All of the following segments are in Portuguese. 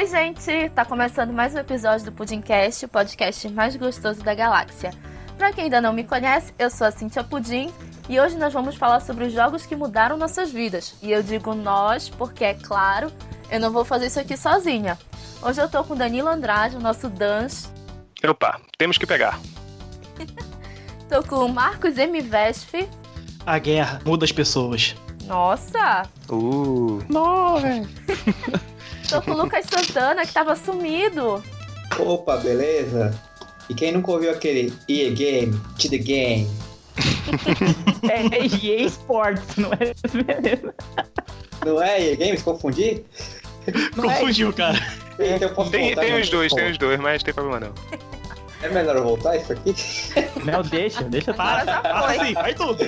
Oi, gente! Tá começando mais um episódio do Pudimcast, o podcast mais gostoso da galáxia. Pra quem ainda não me conhece, eu sou a Cintia Pudim e hoje nós vamos falar sobre os jogos que mudaram nossas vidas. E eu digo nós porque, é claro, eu não vou fazer isso aqui sozinha. Hoje eu tô com Danilo Andrade, o nosso Dans. Opa, temos que pegar. tô com o Marcos M. Vesp. A guerra muda as pessoas. Nossa! Uh! Nossa! Tô com o Lucas Santana, que tava sumido. Opa, beleza? E quem nunca ouviu aquele EA Game, to the game? é EA Sports, não é beleza? Não é EA Games? Confundi? Não Confundiu, é. cara. Então tem, tem os dois, tem os dois, mas tem problema não. É melhor eu voltar isso aqui? Não, deixa, deixa. Para. Sim, vai tudo.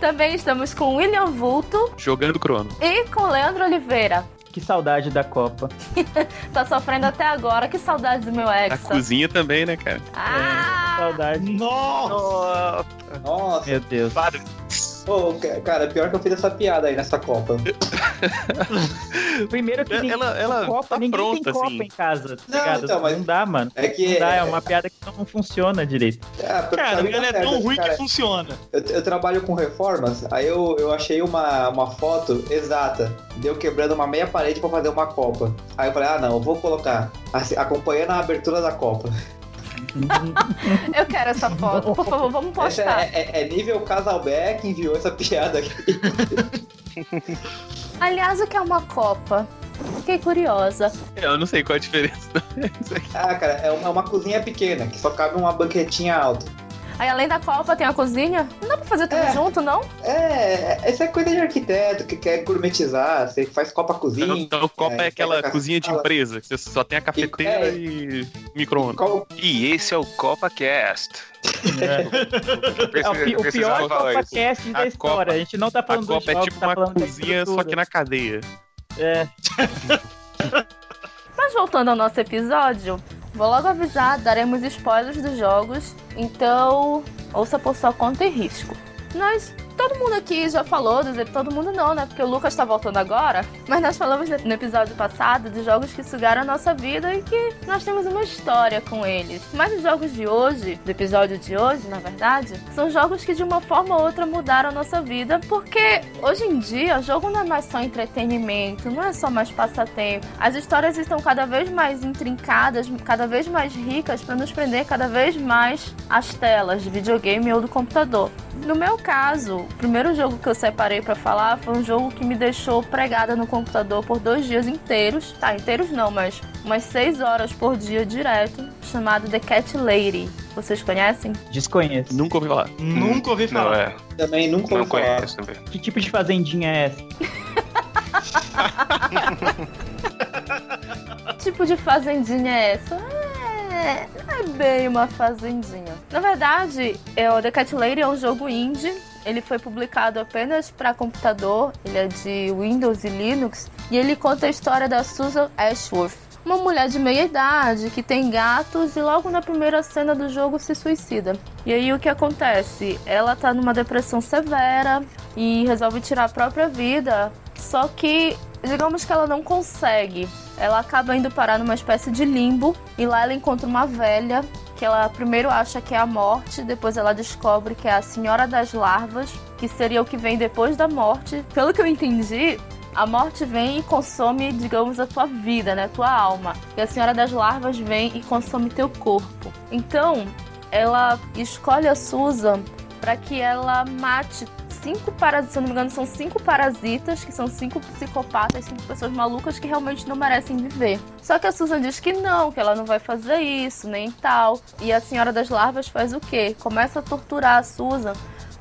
Também estamos com William Vulto. Jogando crono. E com Leandro Oliveira. Que saudade da Copa. tá sofrendo até agora. Que saudade do meu ex. A cozinha também, né, cara? Ah! É, saudade. Nossa! Nossa! Meu Deus. Padre. Pô, cara, pior que eu fiz essa piada aí nessa Copa. Primeiro que ela, ela Copa, tá ninguém pronta, tem Copa assim. em casa. Tá Não, ligado? então, mas- não dá, mano. É que. Não dá, é uma piada que não funciona direito. Ah, pra- Cara, pra mim ela é tá tão certo, ruim cara. que funciona. Eu, eu trabalho com reformas, aí eu, eu achei uma, uma foto exata. Deu quebrando uma meia parede pra fazer uma Copa. Aí eu falei, ah não, eu vou colocar. assim, acompanhando a abertura da Copa. Eu quero essa foto. Por favor, vamos Essa postar. é, é- é nível Casalbeck que enviou essa piada aqui. Aliás, o que é uma copa? Fiquei curiosa. Eu não sei qual a diferença. Ah, cara, é uma, é uma cozinha pequena, que só cabe uma banquetinha alta. Aí, além da copa, tem a cozinha? Não dá pra fazer tudo É. junto, não? É, essa é coisa de arquiteto que quer gourmetizar, você faz copa cozinha. Então, Copa é, é, aquela cozinha de empresa, que você só tem a cafeteira É. e micro-ondas. Qual- E esse é o CopaCast. É, o, pi- o pior CopaCast da A história. Copa- a gente não tá falando dos Copa é tipo tá uma cozinha, só que na cadeia. É. Mas voltando ao nosso episódio, vou logo avisar, daremos spoilers dos jogos, então ouça por sua conta e risco. Nós, todo mundo aqui já falou, todo mundo não, né? Porque o Lucas tá voltando agora, mas nós falamos no episódio passado de jogos que sugaram a nossa vida e que nós temos uma história com eles. Mas os jogos de hoje, do episódio de hoje, na verdade, são jogos que de uma forma ou outra mudaram a nossa vida, porque hoje em dia o jogo não é mais só entretenimento, não é só mais passatempo. As histórias estão cada vez mais intrincadas, cada vez mais ricas para nos prender cada vez mais às telas de videogame ou do computador. No meu caso, o primeiro jogo que eu separei para falar foi um jogo que me deixou pregada no computador por dois dias inteiros. Tá, inteiros não, mas umas seis horas por dia direto, chamado The Cat Lady. Vocês conhecem? Desconheço. Nunca ouvi falar. Nunca ouvi Não, falar. é. Também nunca Não ouvi falar. conheço também. Que tipo de fazendinha é essa? Que tipo de fazendinha é essa? É, não é bem uma fazendinha. Na verdade, é, o The Cat Lady é um jogo indie. Ele foi publicado apenas para computador. Ele é de Windows e Linux. E ele conta a história da Susan Ashworth. Uma mulher de meia idade que tem gatos e logo na primeira cena do jogo se suicida. E aí o que acontece? Ela tá numa depressão severa e resolve tirar a própria vida. Só que digamos que ela não consegue. Ela acaba indo parar numa espécie de limbo e lá ela encontra uma velha que ela primeiro acha que é a morte, depois ela descobre que é a Senhora das Larvas, que seria o que vem depois da morte. Pelo que eu entendi, a morte vem e consome, digamos, a tua vida, né, a tua alma. E a Senhora das Larvas vem e consome teu corpo. Então, ela escolhe a Susan para que ela mate cinco parasitas, se não me engano, são cinco parasitas, que são cinco psicopatas, cinco pessoas malucas que realmente não merecem viver. Só que a Susan diz que não, que ela não vai fazer isso, nem tal. E a Senhora das Larvas faz o quê? Começa a torturar a Susan,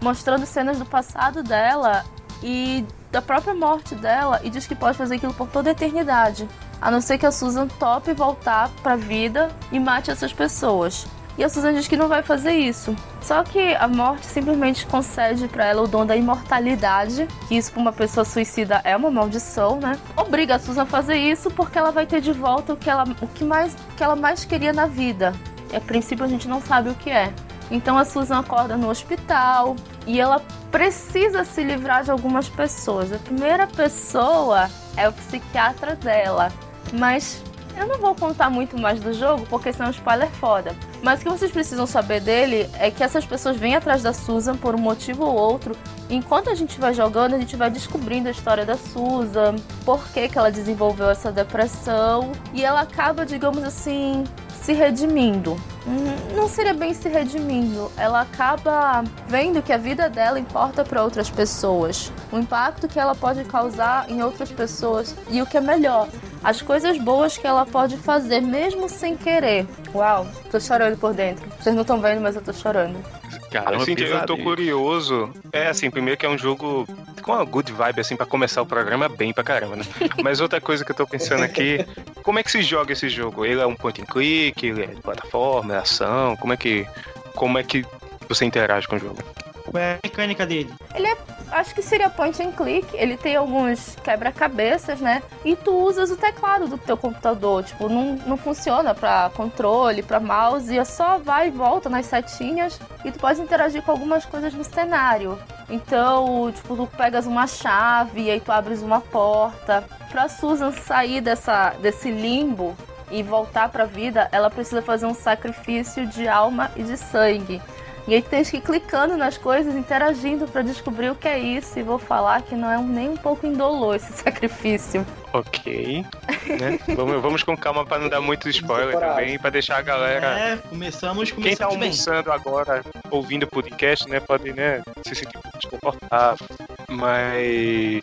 mostrando cenas do passado dela e da própria morte dela e diz que pode fazer aquilo por toda a eternidade. A não ser que a Susan tope voltar pra vida e mate essas pessoas. E a Susan diz que não vai fazer isso. Só que a morte simplesmente concede para ela o dom da imortalidade, que isso para uma pessoa suicida é uma maldição, né? Obriga a Susan a fazer isso porque ela vai ter de volta o que ela, o que mais, que ela mais queria na vida. E a princípio a gente não sabe o que é. Então a Susan acorda no hospital e ela precisa se livrar de algumas pessoas. A primeira pessoa é o psiquiatra dela. Mas eu não vou contar muito mais do jogo, porque senão é spoiler foda. Mas o que vocês precisam saber dele é que essas pessoas vêm atrás da Susan por um motivo ou outro. Enquanto a gente vai jogando, a gente vai descobrindo a história da Susan, por que, que ela desenvolveu essa depressão. E ela acaba, digamos assim, se redimindo. Hum, não seria bem se redimindo. Ela acaba vendo que a vida dela importa para outras pessoas, o impacto que ela pode causar em outras pessoas e o que é melhor, as coisas boas que ela pode fazer mesmo sem querer. Uau, tô chorando por dentro. Vocês não estão vendo, mas eu tô chorando. Caramba, assim, eu tô curioso. É assim, primeiro que é um jogo com uma good vibe, assim, para começar o programa bem pra caramba, né? Mas outra coisa que eu tô pensando aqui, como é que se joga esse jogo? Ele é um point and click, ele é de plataforma, é ação, como é que. Como é que você interage com o jogo? Qual é a mecânica dele? Ele é, acho que seria point and click. Ele tem alguns quebra-cabeças, né? E tu usas o teclado do teu computador. Tipo, não, não funciona para controle, para mouse. É só vai e volta nas setinhas. E tu pode interagir com algumas coisas no cenário. Então, tipo, tu pegas uma chave e aí tu abres uma porta. Pra Susan sair dessa, desse limbo e voltar pra vida, ela precisa fazer um sacrifício de alma e de sangue. E aí tem que ir clicando nas coisas, interagindo para descobrir o que é isso. E vou falar que não é nem um pouco indolor esse sacrifício. Ok. Né? vamos, vamos com calma para não dar muito spoiler também, para deixar a galera. É, começamos, começamos Quem tá almoçando bem. agora, ouvindo o podcast, né, pode né, se sentir desconfortável. Mas.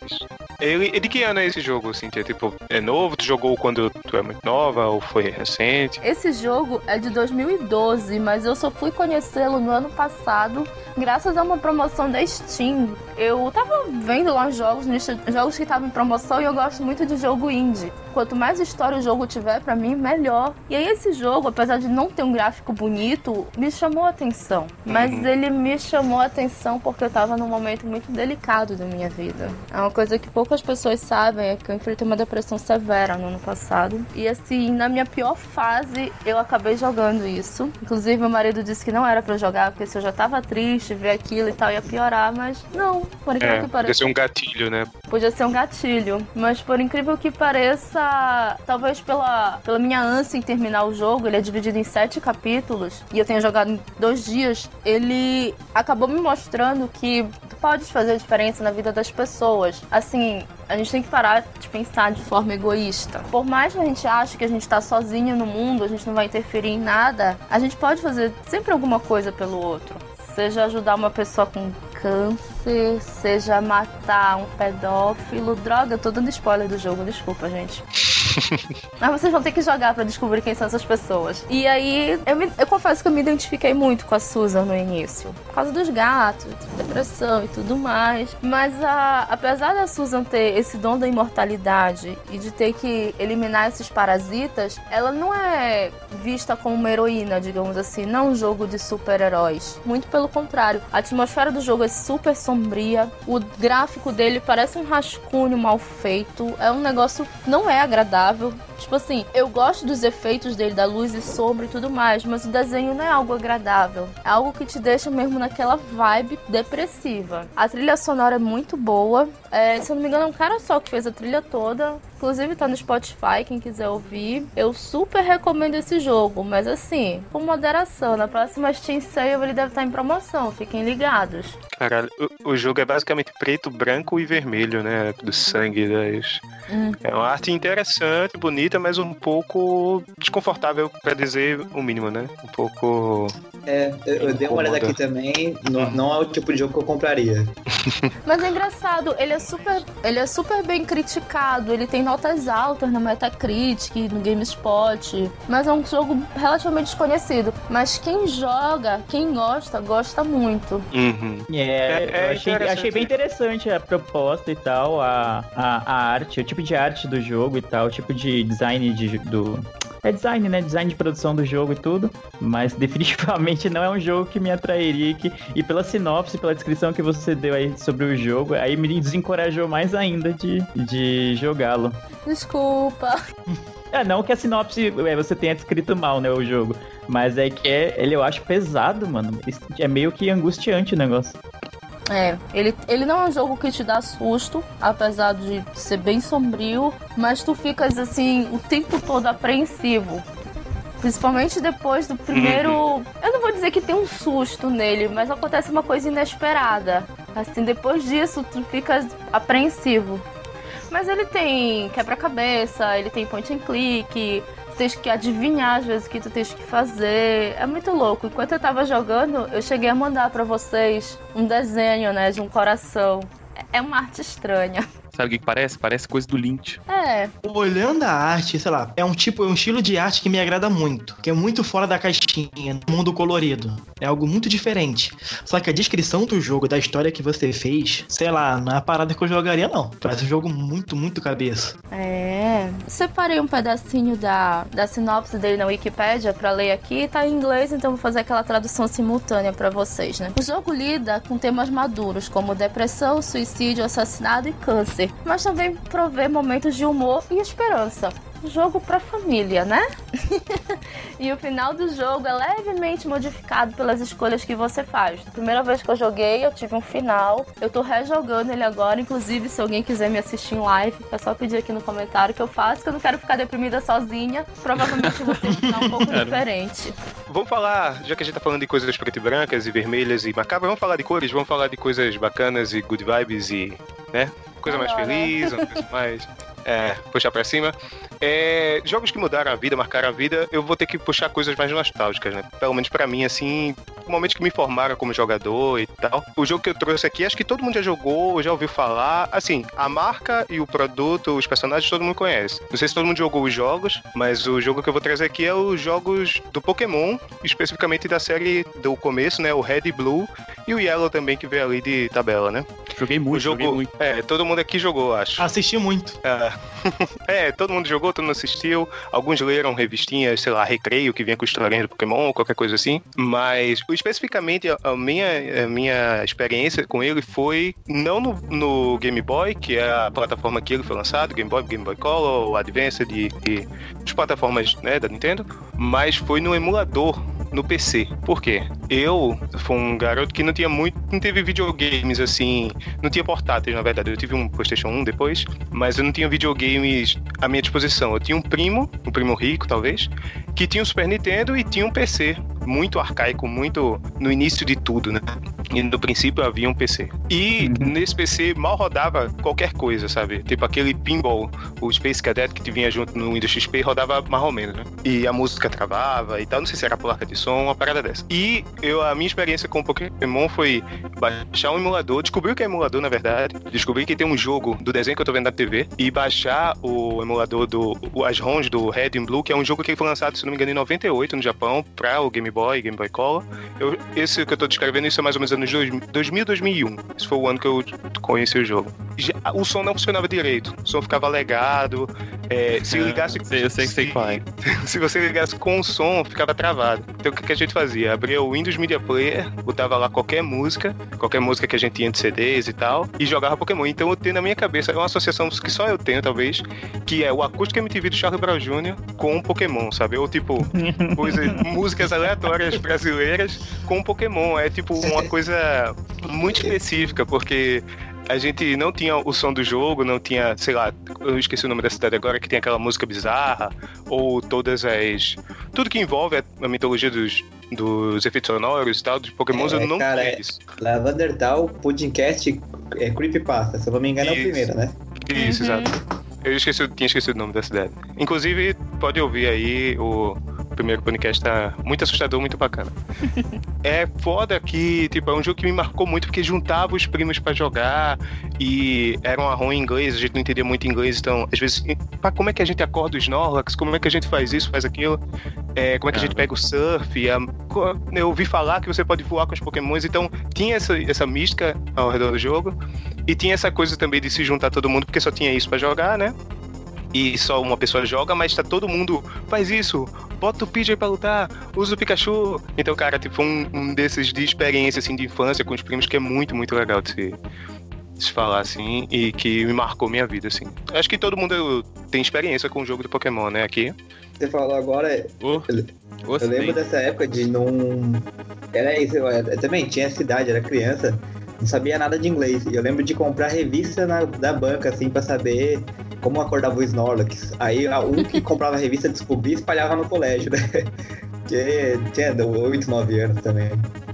Ele, de que ano é esse jogo, Cintia? Tipo, é novo? Tu jogou quando tu é muito nova ou foi recente? Esse jogo é de 2012, mas eu só fui conhecê-lo no ano passado, graças a uma promoção da Steam. Eu tava vendo lá os jogos, jogos que estavam em promoção, e eu gosto muito de jogo indie. Quanto mais história o jogo tiver, para mim, melhor. E aí esse jogo, apesar de não ter um gráfico bonito, me chamou a atenção. Mas uhum. ele me chamou a atenção porque eu tava num momento muito delicado da minha vida. É uma coisa que poucas pessoas sabem, é que eu enfrentei uma depressão severa no ano passado. E assim, na minha pior fase, eu acabei jogando isso. Inclusive, meu marido disse que não era para jogar, porque se eu já tava triste, ver aquilo e tal, ia piorar, mas não, por incrível é, que pareça. Podia ser um gatilho, né? Podia ser um gatilho. Mas por incrível que pareça, talvez pela, pela minha ânsia em terminar o jogo, ele é dividido em sete capítulos, e eu tenho jogado em dois dias, ele acabou me mostrando que tu podes fazer diferença na vida das pessoas. Assim, a gente tem que parar de pensar de forma egoísta. Por mais que a gente ache que a gente tá sozinho no mundo, a gente não vai interferir em nada, a gente pode fazer sempre alguma coisa pelo outro. Seja ajudar uma pessoa com câncer, seja matar um pedófilo. Droga, eu tô dando spoiler do jogo, desculpa, gente. Mas vocês vão ter que jogar para descobrir quem são essas pessoas. E aí, eu, me, eu confesso que eu me identifiquei muito com a Susan no início. Por causa dos gatos, depressão e tudo mais. Mas a, apesar da Susan ter esse dom da imortalidade e de ter que eliminar esses parasitas, ela não é vista como uma heroína, digamos assim. Não um jogo de super-heróis. Muito pelo contrário. A atmosfera do jogo é super sombria. O gráfico dele parece um rascunho mal feito. É um negócio. Não é agradável agradável. Tipo assim, eu gosto dos efeitos dele, da luz e sombra e tudo mais, mas o desenho não é algo agradável. É algo que te deixa mesmo naquela vibe depressiva. A trilha sonora é muito boa. É, se eu não me engano, é um cara só que fez a trilha toda. Inclusive tá no Spotify, quem quiser ouvir. Eu super recomendo esse jogo, mas assim, com moderação. Na próxima Steam Sale ele deve estar em promoção, fiquem ligados. Caralho, o, o jogo é basicamente preto, branco e vermelho, né? Do sangue das. Hum. É uma arte interessante, bonita, mas um pouco desconfortável, para dizer o mínimo, né? Um pouco. É, eu, eu dei uma olhada aqui também, não, não é o tipo de jogo que eu compraria. mas é engraçado, ele é super, ele é super bem criticado, ele tem notas altas na Metacritic, no GameSpot, mas é um jogo relativamente desconhecido. Mas quem joga, quem gosta, gosta muito. Uhum. É, é, é eu achei, achei bem interessante a proposta e tal, a, a, a arte, o tipo de arte do jogo e tal, tipo de design de, do, é design, né? Design de produção do jogo e tudo. Mas definitivamente não é um jogo que me atrairia. Que, e pela sinopse, pela descrição que você deu aí sobre o jogo, aí me desencorajou mais ainda de, de jogá-lo. Desculpa. É, não que a sinopse é, você tenha descrito mal, né, o jogo. Mas é que é, ele eu acho pesado, mano. É meio que angustiante o negócio. É, ele, ele não é um jogo que te dá susto, apesar de ser bem sombrio, mas tu ficas assim o tempo todo apreensivo. Principalmente depois do primeiro. Uhum. Eu não vou dizer que tem um susto nele, mas acontece uma coisa inesperada. Assim, depois disso, tu fica apreensivo. Mas ele tem quebra-cabeça, ele tem point and click, tens que adivinhar às vezes o que tu tens que fazer. É muito louco. Enquanto eu tava jogando, eu cheguei a mandar para vocês um desenho, né, de um coração. É uma arte estranha. Sabe o que parece? Parece coisa do Lynch. É. Olhando a arte, sei lá, é um tipo, é um estilo de arte que me agrada muito. Que é muito fora da caixinha, mundo colorido. É algo muito diferente. Só que a descrição do jogo, da história que você fez, sei lá, não é a parada que eu jogaria, não. Parece um jogo muito, muito cabeça. É. Separei um pedacinho da, da sinopse dele na Wikipedia pra ler aqui. Tá em inglês, então vou fazer aquela tradução simultânea para vocês, né? O jogo lida com temas maduros, como depressão, suicídio, assassinato e câncer mas também provê momentos de humor e esperança jogo pra família, né? e o final do jogo é levemente modificado pelas escolhas que você faz. A primeira vez que eu joguei, eu tive um final. Eu tô rejogando ele agora. Inclusive, se alguém quiser me assistir em live, é só pedir aqui no comentário que eu faço, que eu não quero ficar deprimida sozinha. Provavelmente vou ter um final um pouco diferente. Vamos falar, já que a gente tá falando de coisas preto e brancas e vermelhas e macabras, vamos falar de cores, vamos falar de coisas bacanas e good vibes e, né? Coisa mais feliz, uma coisa mais é, puxar pra cima. É, jogos que mudaram a vida, marcaram a vida, eu vou ter que puxar coisas mais nostálgicas, né? Pelo menos para mim, assim, momentos que me formaram como jogador e tal. O jogo que eu trouxe aqui, acho que todo mundo já jogou, já ouviu falar. Assim, a marca e o produto, os personagens, todo mundo conhece. Não sei se todo mundo jogou os jogos, mas o jogo que eu vou trazer aqui é os jogos do Pokémon, especificamente da série do começo, né? O Red e Blue e o Yellow também, que veio ali de tabela, né? Joguei muito, o jogo, joguei muito. É, todo mundo aqui jogou, acho. Assisti muito. É, é todo mundo jogou, todo mundo assistiu. Alguns leram revistinhas, sei lá, Recreio, que vinha com historinhas do Pokémon, qualquer coisa assim. Mas, especificamente, a minha, a minha experiência com ele foi não no, no, Game Boy, que é a plataforma que ele foi lançado, Game Boy, Game Boy Color, Advance de, de, de plataformas né, da Nintendo, mas foi no emulador no PC. Por quê? Eu fui um garoto que não tinha muito, não teve videogames assim, não tinha portáteis, na verdade. Eu tive um PlayStation 1 depois, mas eu não tinha videogames à minha disposição. Eu tinha um primo, um primo rico, talvez, que tinha um Super Nintendo e tinha um PC muito arcaico, muito no início de tudo, né? E no princípio havia um PC. E uhum. nesse PC mal rodava qualquer coisa, sabe? Tipo aquele pinball, o Space Cadet que vinha junto no Windows XP rodava mais ou menos, né? E a música travava e tal, não sei se era placa de som, uma parada dessa. E eu, a minha experiência com o Pokémon foi baixar um emulador, descobri o que é emulador na verdade, descobri que tem um jogo do desenho que eu tô vendo na TV e baixar o emulador do as ROMs do Red and Blue, que é um jogo que foi lançado, se não me engano, em 98 no Japão para o Game Boy Game Boy Color. Eu, esse que eu tô descrevendo, isso é mais ou menos anos 2000, 2001. Esse foi o ano que eu conheci o jogo. Já, o som não funcionava direito. O som ficava legado. É, se ligasse... Sei, eu sei que sei qual é. Se você ligasse com o som, ficava travado. Então o que, que a gente fazia? Abria o Windows Media Player, botava lá qualquer música, qualquer música que a gente tinha de CDs e tal, e jogava Pokémon. Então eu tenho na minha cabeça, é uma associação que só eu tenho, talvez, que é o acústico MTV do Charlie Brown Jr. com Pokémon, sabe? Ou tipo, coisa, músicas aleatórias brasileiras com Pokémon. É tipo uma coisa muito específica, porque a gente não tinha o som do jogo, não tinha, sei lá, eu esqueci o nome da cidade agora, que tem aquela música bizarra, ou todas as. Tudo que envolve a, mitologia dos, dos efeitos sonoros e tal, dos Pokémon, é, eu não cara, é, isso. Lavender Down, Pudimcast é Creepypasta, se eu não me engano, isso. é o primeiro, né? Isso, uhum. exato. Eu esqueci, tinha esquecido o nome da cidade. Inclusive, pode ouvir aí o primeiro podcast tá muito assustador, muito bacana. é foda que, tipo, é um jogo que me marcou muito porque juntava os primos para jogar e era um arrom em inglês, a gente não entendia muito inglês, então, às vezes, pá, como é que a gente acorda os Snorlax? Como é que a gente faz isso, faz aquilo? É, como é que a gente pega o surf? A... Eu ouvi falar que você pode voar com os pokémons, então tinha essa, essa mística ao redor do jogo e tinha essa coisa também de se juntar todo mundo, porque só tinha isso para jogar, né? e só uma pessoa joga, mas tá todo mundo faz isso, bota o PJ pra lutar, usa o Pikachu. Então, cara, tipo, um, um desses de experiência, assim, de infância com os primos que é muito, muito legal de se, de se falar, assim, e que me marcou minha vida, assim. Acho que todo mundo tem experiência com o jogo de Pokémon, né, aqui. Você falou agora, oh, eu, eu lembro dessa época de não... Era isso, eu, eu também tinha cidade, era criança, não sabia nada de inglês. E eu lembro de comprar revista na, da banca, assim, pra saber como acordava o Snorlax. Aí um que comprava a revista descobria e espalhava no colégio, né? Porque tinha 8, 9 anos também.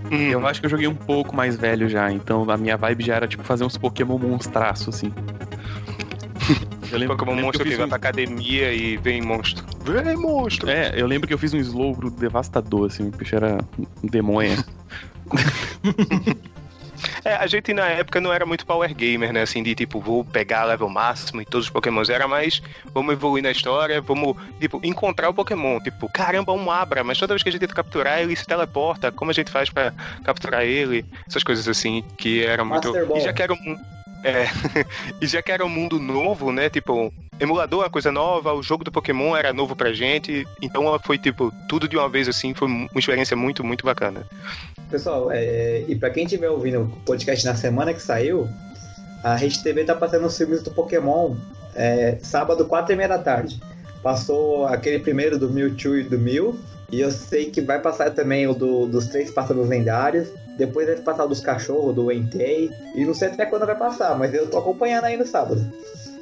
Hum, eu acho que eu joguei um pouco mais velho já, então a minha vibe já era tipo fazer uns Pokémon monstraço, assim. Eu lembro, Pokémon monstro que, que vai um... pra academia e vem monstro. Vem monstro! É, eu lembro que eu fiz um Slowbro devastador, assim, o bicho era um demônio. É, a gente na época não era muito power gamer, né? Assim, de tipo, vou pegar level máximo e todos os pokémons. Era mais, vamos evoluir na história, vamos, tipo, encontrar o pokémon. Tipo, caramba, um Abra, mas toda vez que a gente tenta capturar, ele se teleporta. Como a gente faz para capturar ele? Essas coisas assim, que era muito. E já que era um. É, e já que era um mundo novo, né? Tipo, emulador é coisa nova, o jogo do Pokémon era novo pra gente, então foi tipo, tudo de uma vez assim, foi uma experiência muito, muito bacana. Pessoal, é, e pra quem estiver ouvindo o podcast na semana que saiu, a Rede TV tá passando os filmes do Pokémon é, sábado, quatro e meia da tarde. Passou aquele primeiro do Mewtwo e do Mew, e eu sei que vai passar também o do, dos três pássaros lendários. Depois deve passar dos cachorros, do Entei. E não sei até quando vai passar, mas eu tô acompanhando aí no sábado.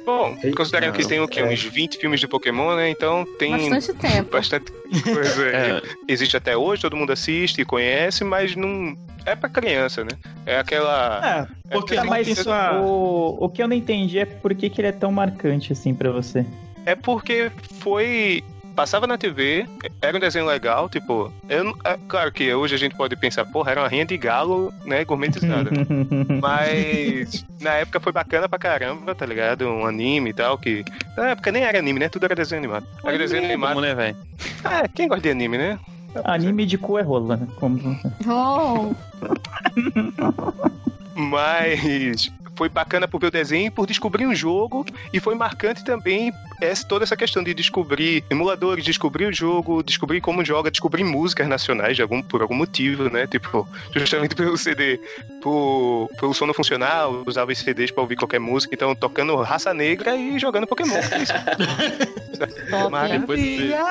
Bom, considerando que tem o quê? Uns 20 filmes de Pokémon, né? Então tem. Bastante tempo. Bastante coisa. é. Existe até hoje, todo mundo assiste e conhece, mas não. É pra criança, né? É aquela. É, porque é mas isso, o, o que eu não entendi é por que, que ele é tão marcante assim para você. É porque foi passava na TV, era um desenho legal, tipo, eu, é, claro que hoje a gente pode pensar, porra, era uma rinha de galo, né, gourmetizada. Mas na época foi bacana pra caramba, tá ligado? Um anime e tal, que na época nem era anime, né? Tudo era desenho animado. Era desenho animado. né, velho? É, quem gosta de anime, né? Anime de cu é rola, né? Como... Oh. Mas foi bacana por ver o desenho, por descobrir um jogo e foi marcante também essa, toda essa questão de descobrir emuladores, descobrir o jogo, descobrir como joga, descobrir músicas nacionais de algum, por algum motivo, né? Tipo, justamente pelo CD, por, pelo som não funcionar, usava esses CDs pra ouvir qualquer música, então tocando Raça Negra e jogando Pokémon. Maravilha!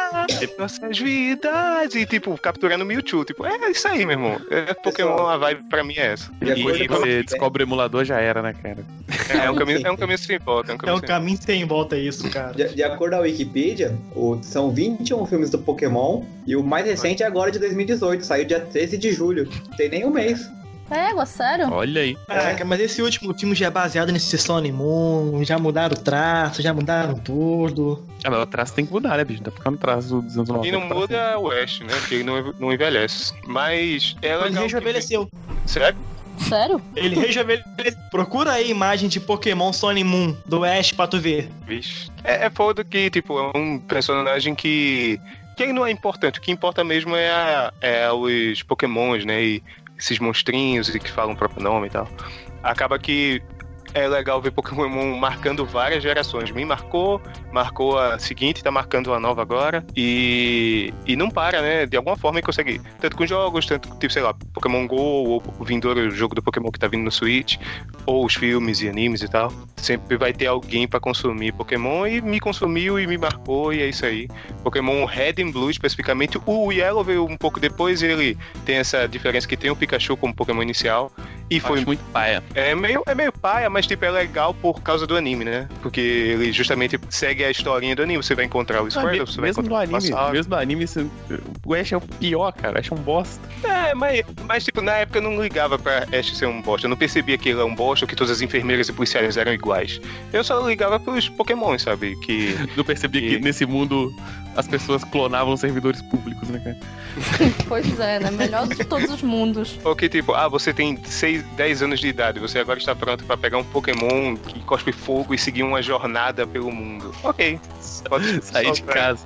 Nossas vidas! E tipo, capturando Mewtwo. Tipo, é isso aí, meu irmão. É, Pokémon, a vibe pra mim é essa. E, e você descobre o emulador, já era, né, cara? É, é um caminho, é um caminho sem volta. É um caminho, é um sem, caminho sem volta isso, cara. De, de acordo com a Wikipedia, o, são 21 filmes do Pokémon e o mais recente é agora de 2018. Saiu dia 13 de julho. Tem nem um mês. É, sério? Olha aí. Caraca, mas esse último filme já é baseado nesse Sun Moon, já mudaram o traço, já mudaram tudo. Ah, mas o traço tem que mudar, né, bicho? Tá ficando traço dos anos 90. E não muda é o Ash, né? Porque ele não, não envelhece. Mas é legal. Mas ele já envelheceu. Sério? Sério? Ele rejuvenesceu. Procura aí imagem de Pokémon Sun Moon do Ash pra tu ver. Vixe. É, é foda que, tipo, é um personagem que. Que não é importante, o que importa mesmo é, a, é os Pokémons, né? E esses monstrinhos e que falam o próprio nome e tal. Acaba que é legal ver Pokémon marcando várias gerações. Me marcou, marcou a seguinte, tá marcando a nova agora. E, e não para, né? De alguma forma consegue. Tanto com jogos, tanto tipo, sei lá, Pokémon GO, ou o vindouro jogo do Pokémon que tá vindo no Switch, ou os filmes e animes e tal. Sempre vai ter alguém para consumir Pokémon e me consumiu e me marcou, e é isso aí. Pokémon Red and Blue, especificamente. O Yellow veio um pouco depois, ele tem essa diferença que tem o Pikachu como Pokémon inicial. E foi Acho muito paia. É meio, é meio paia, mas tipo, é legal por causa do anime, né? Porque ele justamente segue a historinha do anime. Você vai encontrar o Squirtle, você vai mesmo encontrar no anime, Mesmo no anime, você... o Ash é o pior, cara. O Ash é um bosta. É, mas, mas tipo, na época eu não ligava pra Ash ser um bosta. Eu não percebia que ele é um bosta ou que todas as enfermeiras e policiais eram iguais. Eu só ligava pros Pokémon, sabe? Que... Não percebia que... que nesse mundo as pessoas clonavam servidores públicos, né, cara? pois é, né? Melhor de todos os mundos. Ou que tipo, ah, você tem 6, 10 anos de idade, você agora está pronto para pegar um Pokémon que cospe fogo e seguir uma jornada pelo mundo. Ok. Pode sair de casa.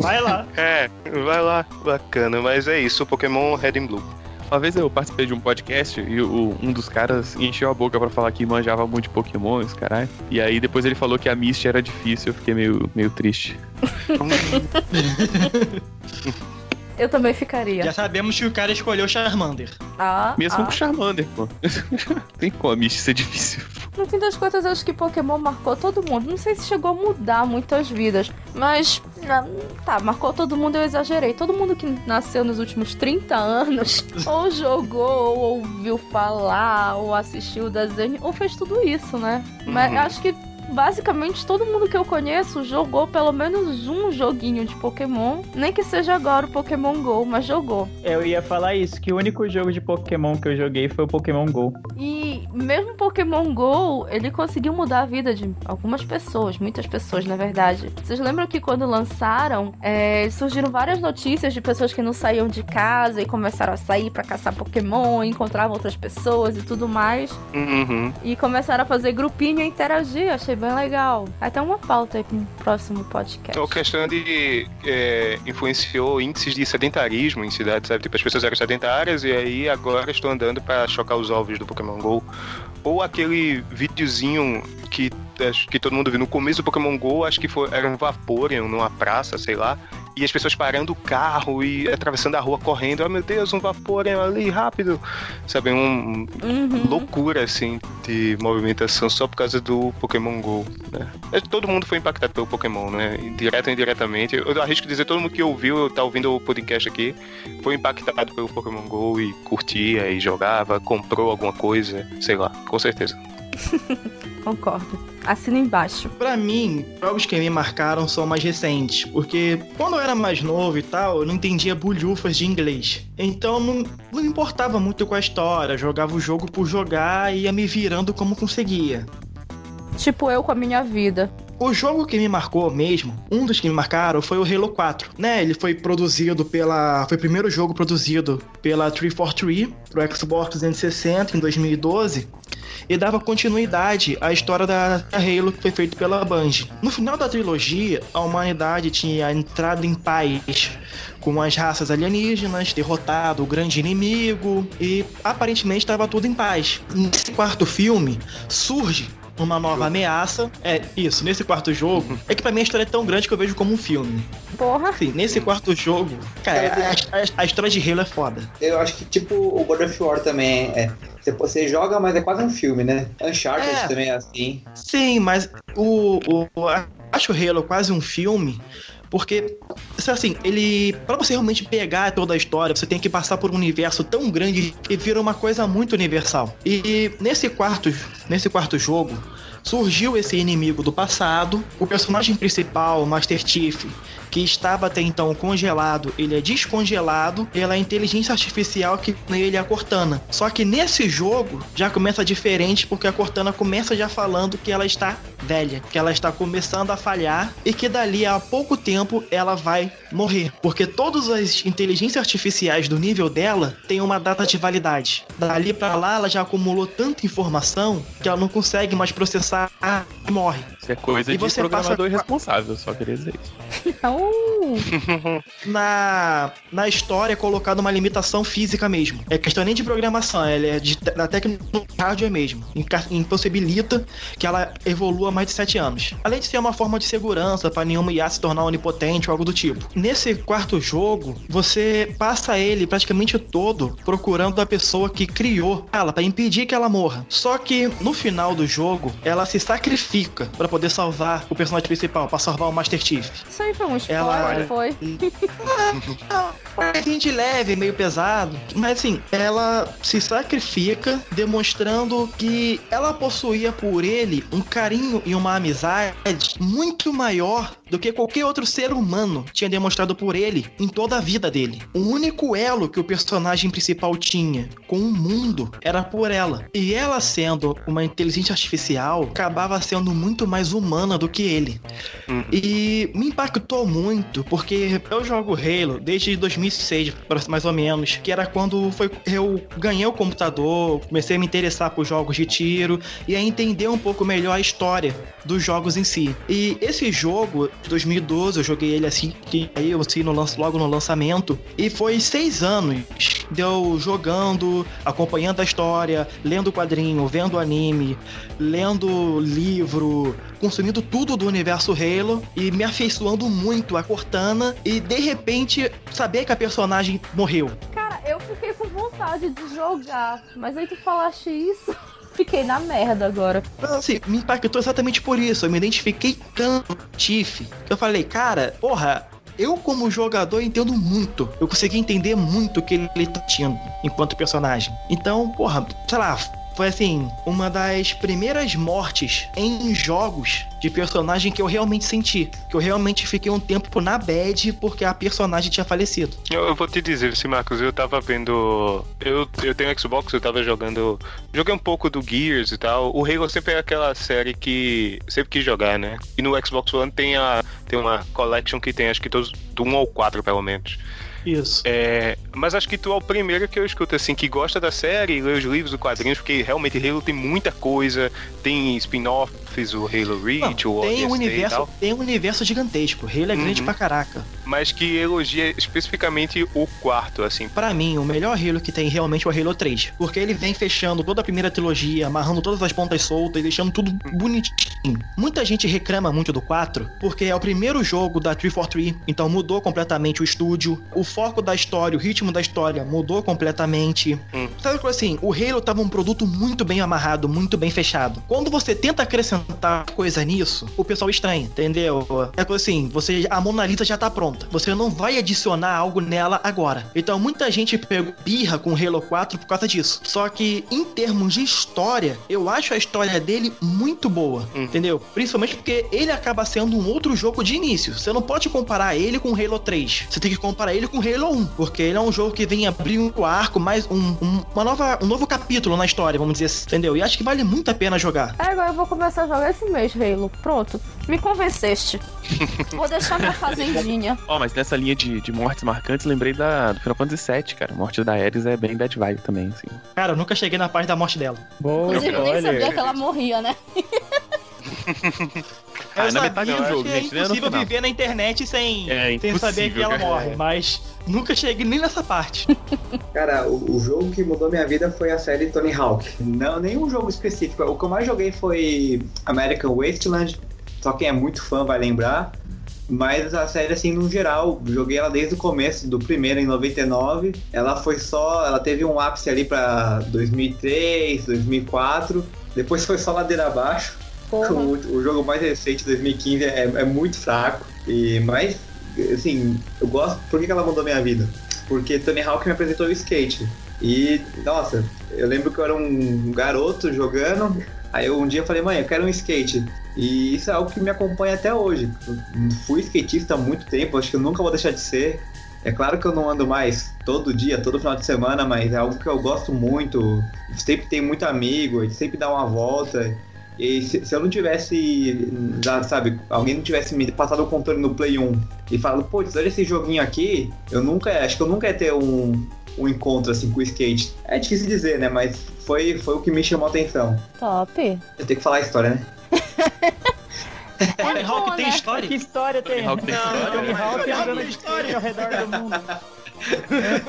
Vai lá. É, vai lá. Bacana, mas é isso, Pokémon Red and Blue. Uma vez eu participei de um podcast e o, um dos caras encheu a boca para falar que manjava muito de Pokémon, esse caralho. E aí depois ele falou que a Misty era difícil, eu fiquei meio, meio triste. Eu também ficaria. Já sabemos que o cara escolheu Charmander. Ah, Mesmo ah. com Charmander, pô. Tem como, isso é difícil. No fim das contas, acho que Pokémon marcou todo mundo. Não sei se chegou a mudar muitas vidas, mas ah, tá, marcou todo mundo, eu exagerei. Todo mundo que nasceu nos últimos 30 anos, ou jogou, ou ouviu falar, ou assistiu o desenho, ou fez tudo isso, né? Uhum. Mas acho que basicamente todo mundo que eu conheço jogou pelo menos um joguinho de Pokémon. Nem que seja agora o Pokémon GO, mas jogou. Eu ia falar isso, que o único jogo de Pokémon que eu joguei foi o Pokémon GO. E mesmo Pokémon GO, ele conseguiu mudar a vida de algumas pessoas, muitas pessoas, na verdade. Vocês lembram que quando lançaram, é, surgiram várias notícias de pessoas que não saíam de casa e começaram a sair para caçar Pokémon, encontravam outras pessoas e tudo mais. Uhum. E começaram a fazer grupinho e interagir. Achei bem legal. Até uma pauta aí pro próximo podcast. Então, a questão de é, influenciou índices de sedentarismo em cidades, sabe? Tipo, as pessoas eram sedentárias e aí agora estão andando para chocar os ovos do Pokémon GO. Ou aquele videozinho que acho que todo mundo viu no começo do Pokémon GO, acho que foi, era um Vaporeon numa praça, sei lá, e as pessoas parando o carro e atravessando a rua correndo. Oh meu Deus, um Vaporeon ali, rápido! Sabe, um, uhum. loucura assim de movimentação só por causa do Pokémon GO. Né? Todo mundo foi impactado pelo Pokémon, né? Direto ou indiretamente. Eu arrisco dizer, todo mundo que ouviu, tá ouvindo o podcast aqui, foi impactado pelo Pokémon GO e curtia e jogava, comprou alguma coisa, sei lá, com certeza. Concordo. Assina embaixo. Para mim, jogos que me marcaram são mais recentes, porque quando eu era mais novo e tal, eu não entendia bulhufas de inglês. Então não, não importava muito com a história, jogava o jogo por jogar e ia me virando como conseguia. Tipo eu com a minha vida. O jogo que me marcou mesmo, um dos que me marcaram, foi o Halo 4. Né, ele foi produzido pela. Foi o primeiro jogo produzido pela 343 pro Xbox 360 em 2012 e dava continuidade à história da Halo que foi feito pela Bungie. No final da trilogia, a humanidade tinha entrado em paz com as raças alienígenas, derrotado o grande inimigo e aparentemente estava tudo em paz. Nesse quarto filme surge uma nova ameaça. É, isso, nesse quarto jogo. É que pra mim a história é tão grande que eu vejo como um filme. Porra. Sim, nesse quarto jogo, cara, a, a, a, história de Halo é foda. Eu acho que, tipo, o God of War também é. Você, você joga, mas é quase um filme, né? Uncharted é, também é assim. Sim, mas o, o, o acho o Halo quase um filme porque, assim, ele. para você realmente pegar toda a história, você tem que passar por um universo tão grande que vira uma coisa muito universal. E nesse quarto, nesse quarto jogo, surgiu esse inimigo do passado. O personagem principal, Master Chief, que estava até então congelado, ele é descongelado pela inteligência artificial que ele é a Cortana. Só que nesse jogo já começa diferente porque a Cortana começa já falando que ela está velha, que ela está começando a falhar e que dali a pouco tempo ela vai morrer, porque todas as inteligências artificiais do nível dela têm uma data de validade. Dali para lá ela já acumulou tanta informação que ela não consegue mais processar e morre. Isso é coisa e de programador passa... irresponsável, só queria dizer isso. na, na história é colocado uma limitação física mesmo. É questão nem de programação, ela é de, da técnica hardware mesmo. Impossibilita que ela evolua mais de 7 anos. Além de ser uma forma de segurança para nenhuma IA se tornar onipotente ou algo do tipo. Nesse quarto jogo, você passa ele praticamente todo procurando a pessoa que criou ela para impedir que ela morra. Só que no final do jogo, ela se sacrifica para poder salvar o personagem principal, para salvar o Master Chief. Isso aí foi um ela... foi? é de leve, meio pesado, mas assim, ela se sacrifica demonstrando que ela possuía por ele um carinho e uma amizade muito maior do que qualquer outro ser humano tinha demonstrado por ele em toda a vida dele. O único elo que o personagem principal tinha com o mundo era por ela. E ela sendo uma inteligência artificial, acabava sendo muito mais humana do que ele. Uhum. E me impactou muito porque eu jogo Halo desde 2006, mais ou menos, que era quando foi eu ganhei o computador, comecei a me interessar por jogos de tiro e a entender um pouco melhor a história dos jogos em si. E esse jogo, 2012, eu joguei ele assim, que aí eu assim no logo no lançamento. E foi seis anos deu jogando, acompanhando a história, lendo quadrinho, vendo anime, lendo livro, consumindo tudo do universo Halo e me afeiçoando muito a Cortana e de repente saber que a personagem morreu. Cara, eu fiquei com vontade de jogar, mas aí tu falaste isso. Fiquei na merda agora. Assim, me impactou exatamente por isso. Eu me identifiquei tanto Tiff. Que eu falei, cara, porra, eu, como jogador, entendo muito. Eu consegui entender muito o que ele tá tinha enquanto personagem. Então, porra, sei lá, foi assim, uma das primeiras mortes em jogos de personagem que eu realmente senti. Que eu realmente fiquei um tempo na bad porque a personagem tinha falecido. Eu, eu vou te dizer, sim, Marcos, eu tava vendo. Eu, eu tenho Xbox, eu tava jogando. Joguei um pouco do Gears e tal. O Halo sempre é aquela série que sempre quis jogar, né? E no Xbox One tem, a, tem uma collection que tem acho que todos do 1 ao 4, pelo menos. Isso. É, mas acho que tu é o primeiro que eu escuto, assim, que gosta da série, lê os livros, os quadrinhos, porque realmente Halo tem muita coisa, tem spin-offs, o Halo Reach, Não, o tem um universo, Tem um universo gigantesco, Halo é uhum. grande pra caraca. Mas que elogia especificamente o quarto, assim. Para mim, o melhor Halo que tem realmente é o Halo 3, porque ele vem fechando toda a primeira trilogia, amarrando todas as pontas soltas e deixando tudo bonitinho. Muita gente reclama muito do 4, porque é o primeiro jogo da 343, então mudou completamente o estúdio, o foco da história, o ritmo da história mudou completamente. Hum. Sabe assim, o Halo tava um produto muito bem amarrado, muito bem fechado. Quando você tenta acrescentar coisa nisso, o pessoal estranha, entendeu? É coisa assim, você a Mona Lisa já tá pronta. Você não vai adicionar algo nela agora. Então muita gente pegou birra com o Halo 4 por causa disso. Só que em termos de história, eu acho a história dele muito boa, hum. entendeu? Principalmente porque ele acaba sendo um outro jogo de início. Você não pode comparar ele com Halo 3. Você tem que comparar ele com Halo 1, porque ele é um jogo que vem abrir um arco, mais um, um, uma nova, um novo capítulo na história, vamos dizer assim, entendeu? E acho que vale muito a pena jogar. É, agora eu vou começar a jogar esse mês, Halo. Pronto, me convenceste. vou deixar minha fazendinha. Ó, oh, mas nessa linha de, de mortes marcantes, lembrei da, do Final Fantasy VII, cara. A morte da Ares é bem bad vibe também, assim. Cara, eu nunca cheguei na parte da morte dela. Boa, Inclusive, eu nem sabia que ela morria, né? Ah, na metade do jogo, é gente. É impossível viver na internet sem, é sem saber que ela morre, mas nunca cheguei nem nessa parte. Cara, o, o, jogo que mudou minha vida foi a série Tony Hawk. Não, nenhum jogo específico. O que eu mais joguei foi American Wasteland. Só quem é muito fã vai lembrar. Mas a série, assim, no geral, joguei ela desde o começo, do primeiro em 99. Ela foi só. Ela teve um ápice ali pra 2003, 2004. Depois foi só ladeira abaixo. O, o, jogo mais recente, 2015, é, é muito fraco. E, mas, assim, eu gosto. Por que, que ela mudou minha vida? Porque Tony Hawk me apresentou o skate. E, nossa, eu lembro que eu era um garoto jogando. Aí eu, um dia falei, mãe, eu quero um skate. E isso é algo que me acompanha até hoje. Eu fui skatista há muito tempo, acho que eu nunca vou deixar de ser. É claro que eu não ando mais todo dia, todo final de semana, mas é algo que eu gosto muito. Sempre tenho muito amigo, sempre dá uma volta. E se, se, eu não tivesse, sabe, alguém não tivesse me passado o controle no Play 1 e falado, pô, olha esse joguinho aqui, eu nunca, acho que eu nunca ia ter um, um encontro assim com o skate. É difícil dizer, né? Mas foi, foi o que me chamou a atenção. Top. Eu tenho que falar a história, né? Tony Hawk tem história? Que história tem? Tony Hawk tem história. Tony Hawk andando de skate ao redor do mundo.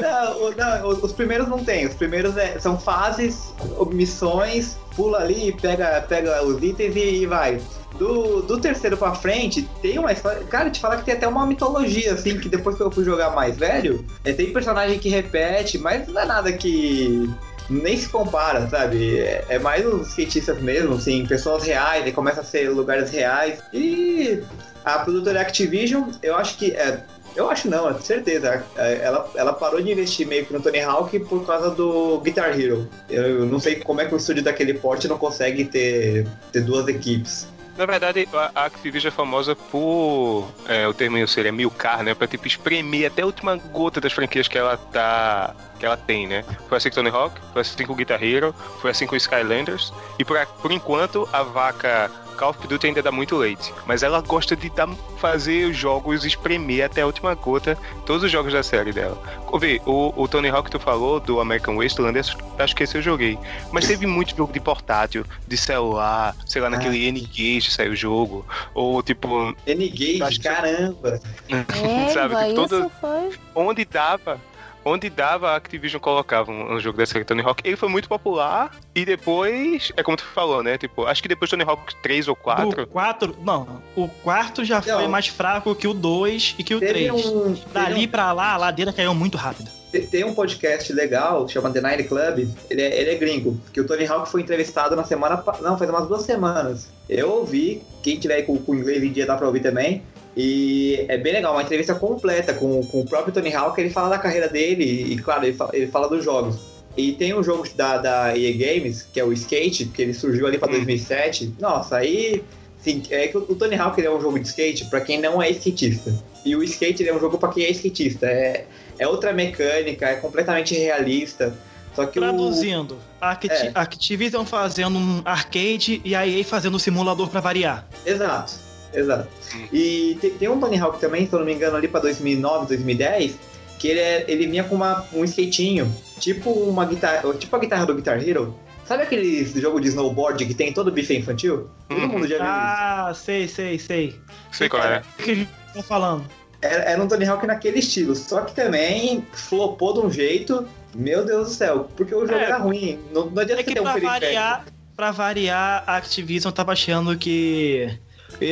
Não, não, os primeiros não tem. Os primeiros é, são fases, missões, pula ali, pega, pega os itens e, e vai. Do, do terceiro pra frente, tem uma história. Cara, te falar que tem até uma mitologia, assim, que depois que eu fui jogar mais velho, é, tem personagem que repete, mas não é nada que nem se compara, sabe? É, é mais os skatistas mesmo, assim, pessoas reais, e começa a ser lugares reais. E a produtora Activision, eu acho que é, eu acho não, é certeza. É, ela, ela parou de investir meio que no Tony Hawk por causa do Guitar Hero. Eu não sei como é que um estúdio daquele porte não consegue ter, ter duas equipes. Na verdade, a Activision é famosa por. É, o termo seria milcar, né? Pra tipo espremer até a última gota das franquias que ela tá. Que ela tem, né? Foi assim com Tony Hawk, foi assim com Guitar Hero, foi assim com Skylanders. E por, por enquanto, a vaca Call of Duty ainda dá muito leite, mas ela gosta de dar, fazer os jogos espremer até a última gota todos os jogos da série dela. Vê, o, o Tony Hawk tu falou do American Wasteland, acho que esse eu joguei. Mas teve muito jogo de portátil, de celular, sei lá, naquele ah. N-Gage saiu o jogo. Ou tipo. N-Gage, caramba! Sabe, tipo, todo... foi... Onde dava, onde dava, a Activision colocava um, um jogo desse Tony Hawk. Ele foi muito popular e depois, é como tu falou, né? Tipo, acho que depois Tony Hawk 3 ou 4. O 4, não, o quarto já não. foi mais fraco que o 2 e que o 3. Um, Dali um... pra lá, a ladeira caiu muito rápido. Tem um podcast legal, chama The Nine Club, ele é, ele é gringo, que o Tony Hawk foi entrevistado na semana. Não, faz umas duas semanas. Eu ouvi, quem tiver com, com inglês em dia dá pra ouvir também. E é bem legal, uma entrevista completa com, com o próprio Tony Hawk, ele fala da carreira dele e, claro, ele fala, ele fala dos jogos. E tem um jogo da, da EA Games, que é o Skate, que ele surgiu ali pra 2007. Hum. Nossa, aí... Sim, é que o Tony Hawk é um jogo de skate para quem não é skatista. E o skate é um jogo para quem é skatista. É, é outra mecânica, é completamente realista. Só que Traduzindo, o... Act é. Activision fazendo um arcade e a EA fazendo um simulador para variar. Exato. Exato. Hum. E tem, tem, um Tony Hawk também, se eu não me engano, ali pra 2009, 2010, que ele, é, ele vinha com uma, um skatinho, tipo uma guitarra, tipo a guitarra do Guitar Hero. Sabe aquele jogo de snowboard que tem todo o bife infantil? Todo mundo já viu Ah, isso. sei, sei, sei. Sei qual é. O que a gente tá falando? Era, era um Tony Hawk naquele estilo, só que também flopou de um jeito, meu Deus do céu, porque o jogo é, era ruim. Não, não adianta é que ter um pra variar, pra variar, a Activision tava achando que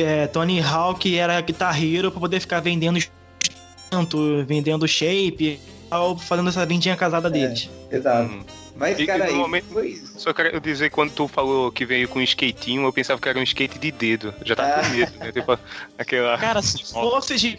é, Tony Hawk era guitarreiro pra poder ficar vendendo tanto, vendendo shape, fazendo essa vendinha casada é, deles. Exato. Hum. Mas, e, cara, no momento, só quero dizer, quando tu falou que veio com um skatinho, eu pensava que era um skate de dedo. Já ah. com medo, né? Tipo, aquela... Cara, se fosse de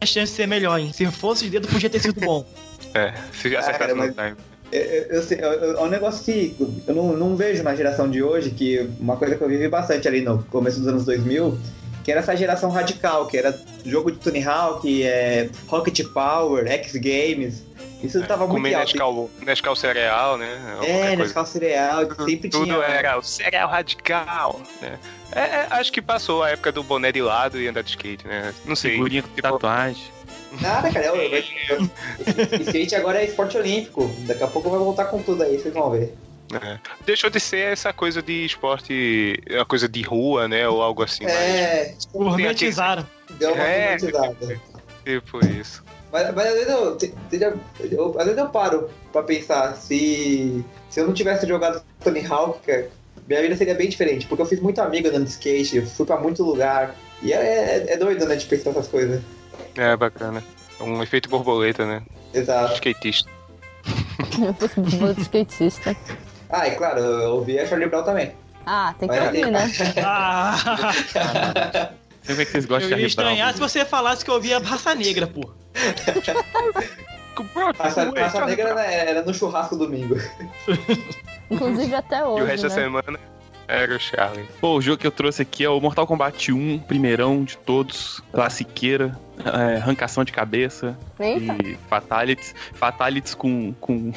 a chance de ser melhor, hein? Se fosse de dedo, podia ter sido bom. é, se já acertasse ah, cara, no time. Eu, eu, eu, é um negócio que eu não, não, vejo na geração de hoje, que uma coisa que eu vivi bastante ali no começo dos anos 2000, que era essa geração radical, que era jogo de Tony Hawk, é, Rocket Power, X Games. Isso é, tava muito alto. Nescau, Nescau cereal, né? É, Nescau cereal, sempre Tudo tinha. Tudo era o cereal radical, né? É, é, acho que passou a época do boné de lado e andar de skate, né? Não sei. Figurinha com tipo, tatuagem. Nada, cara. Eu, eu, eu, skate agora é esporte olímpico. Daqui a pouco vai voltar com tudo aí, vocês vão ver. É. Deixou de ser essa coisa de esporte, uma coisa de rua, né? Ou algo assim. É, gourmetizaram. Deu uma é, gourmetizada. Tipo isso. Mas, mas às, vezes eu, eu, às vezes eu paro pra pensar se, se eu não tivesse jogado Tony Hawk, cara, minha vida seria bem diferente. Porque eu fiz muito amigo andando de skate, fui pra muito lugar. E é, é, é doido, né, de pensar essas coisas. É, bacana. Um efeito borboleta, né? Exato. Skatista. borboleta skatista. Ah, e claro, eu ouvi a Charlie Brown também. Ah, tem que ouvir, né? ah! Você vê que vocês gostam eu de ia estranhar se você falasse que eu ouvia Raça Negra, pô. Raça, raça Negra era, era no churrasco domingo. Inclusive até hoje. E o resto né? da semana era o Charlie. Pô, o jogo que eu trouxe aqui é o Mortal Kombat 1, primeirão de todos, classiqueira, é, arrancação de cabeça Eita. e fatalities. Fatalities com, com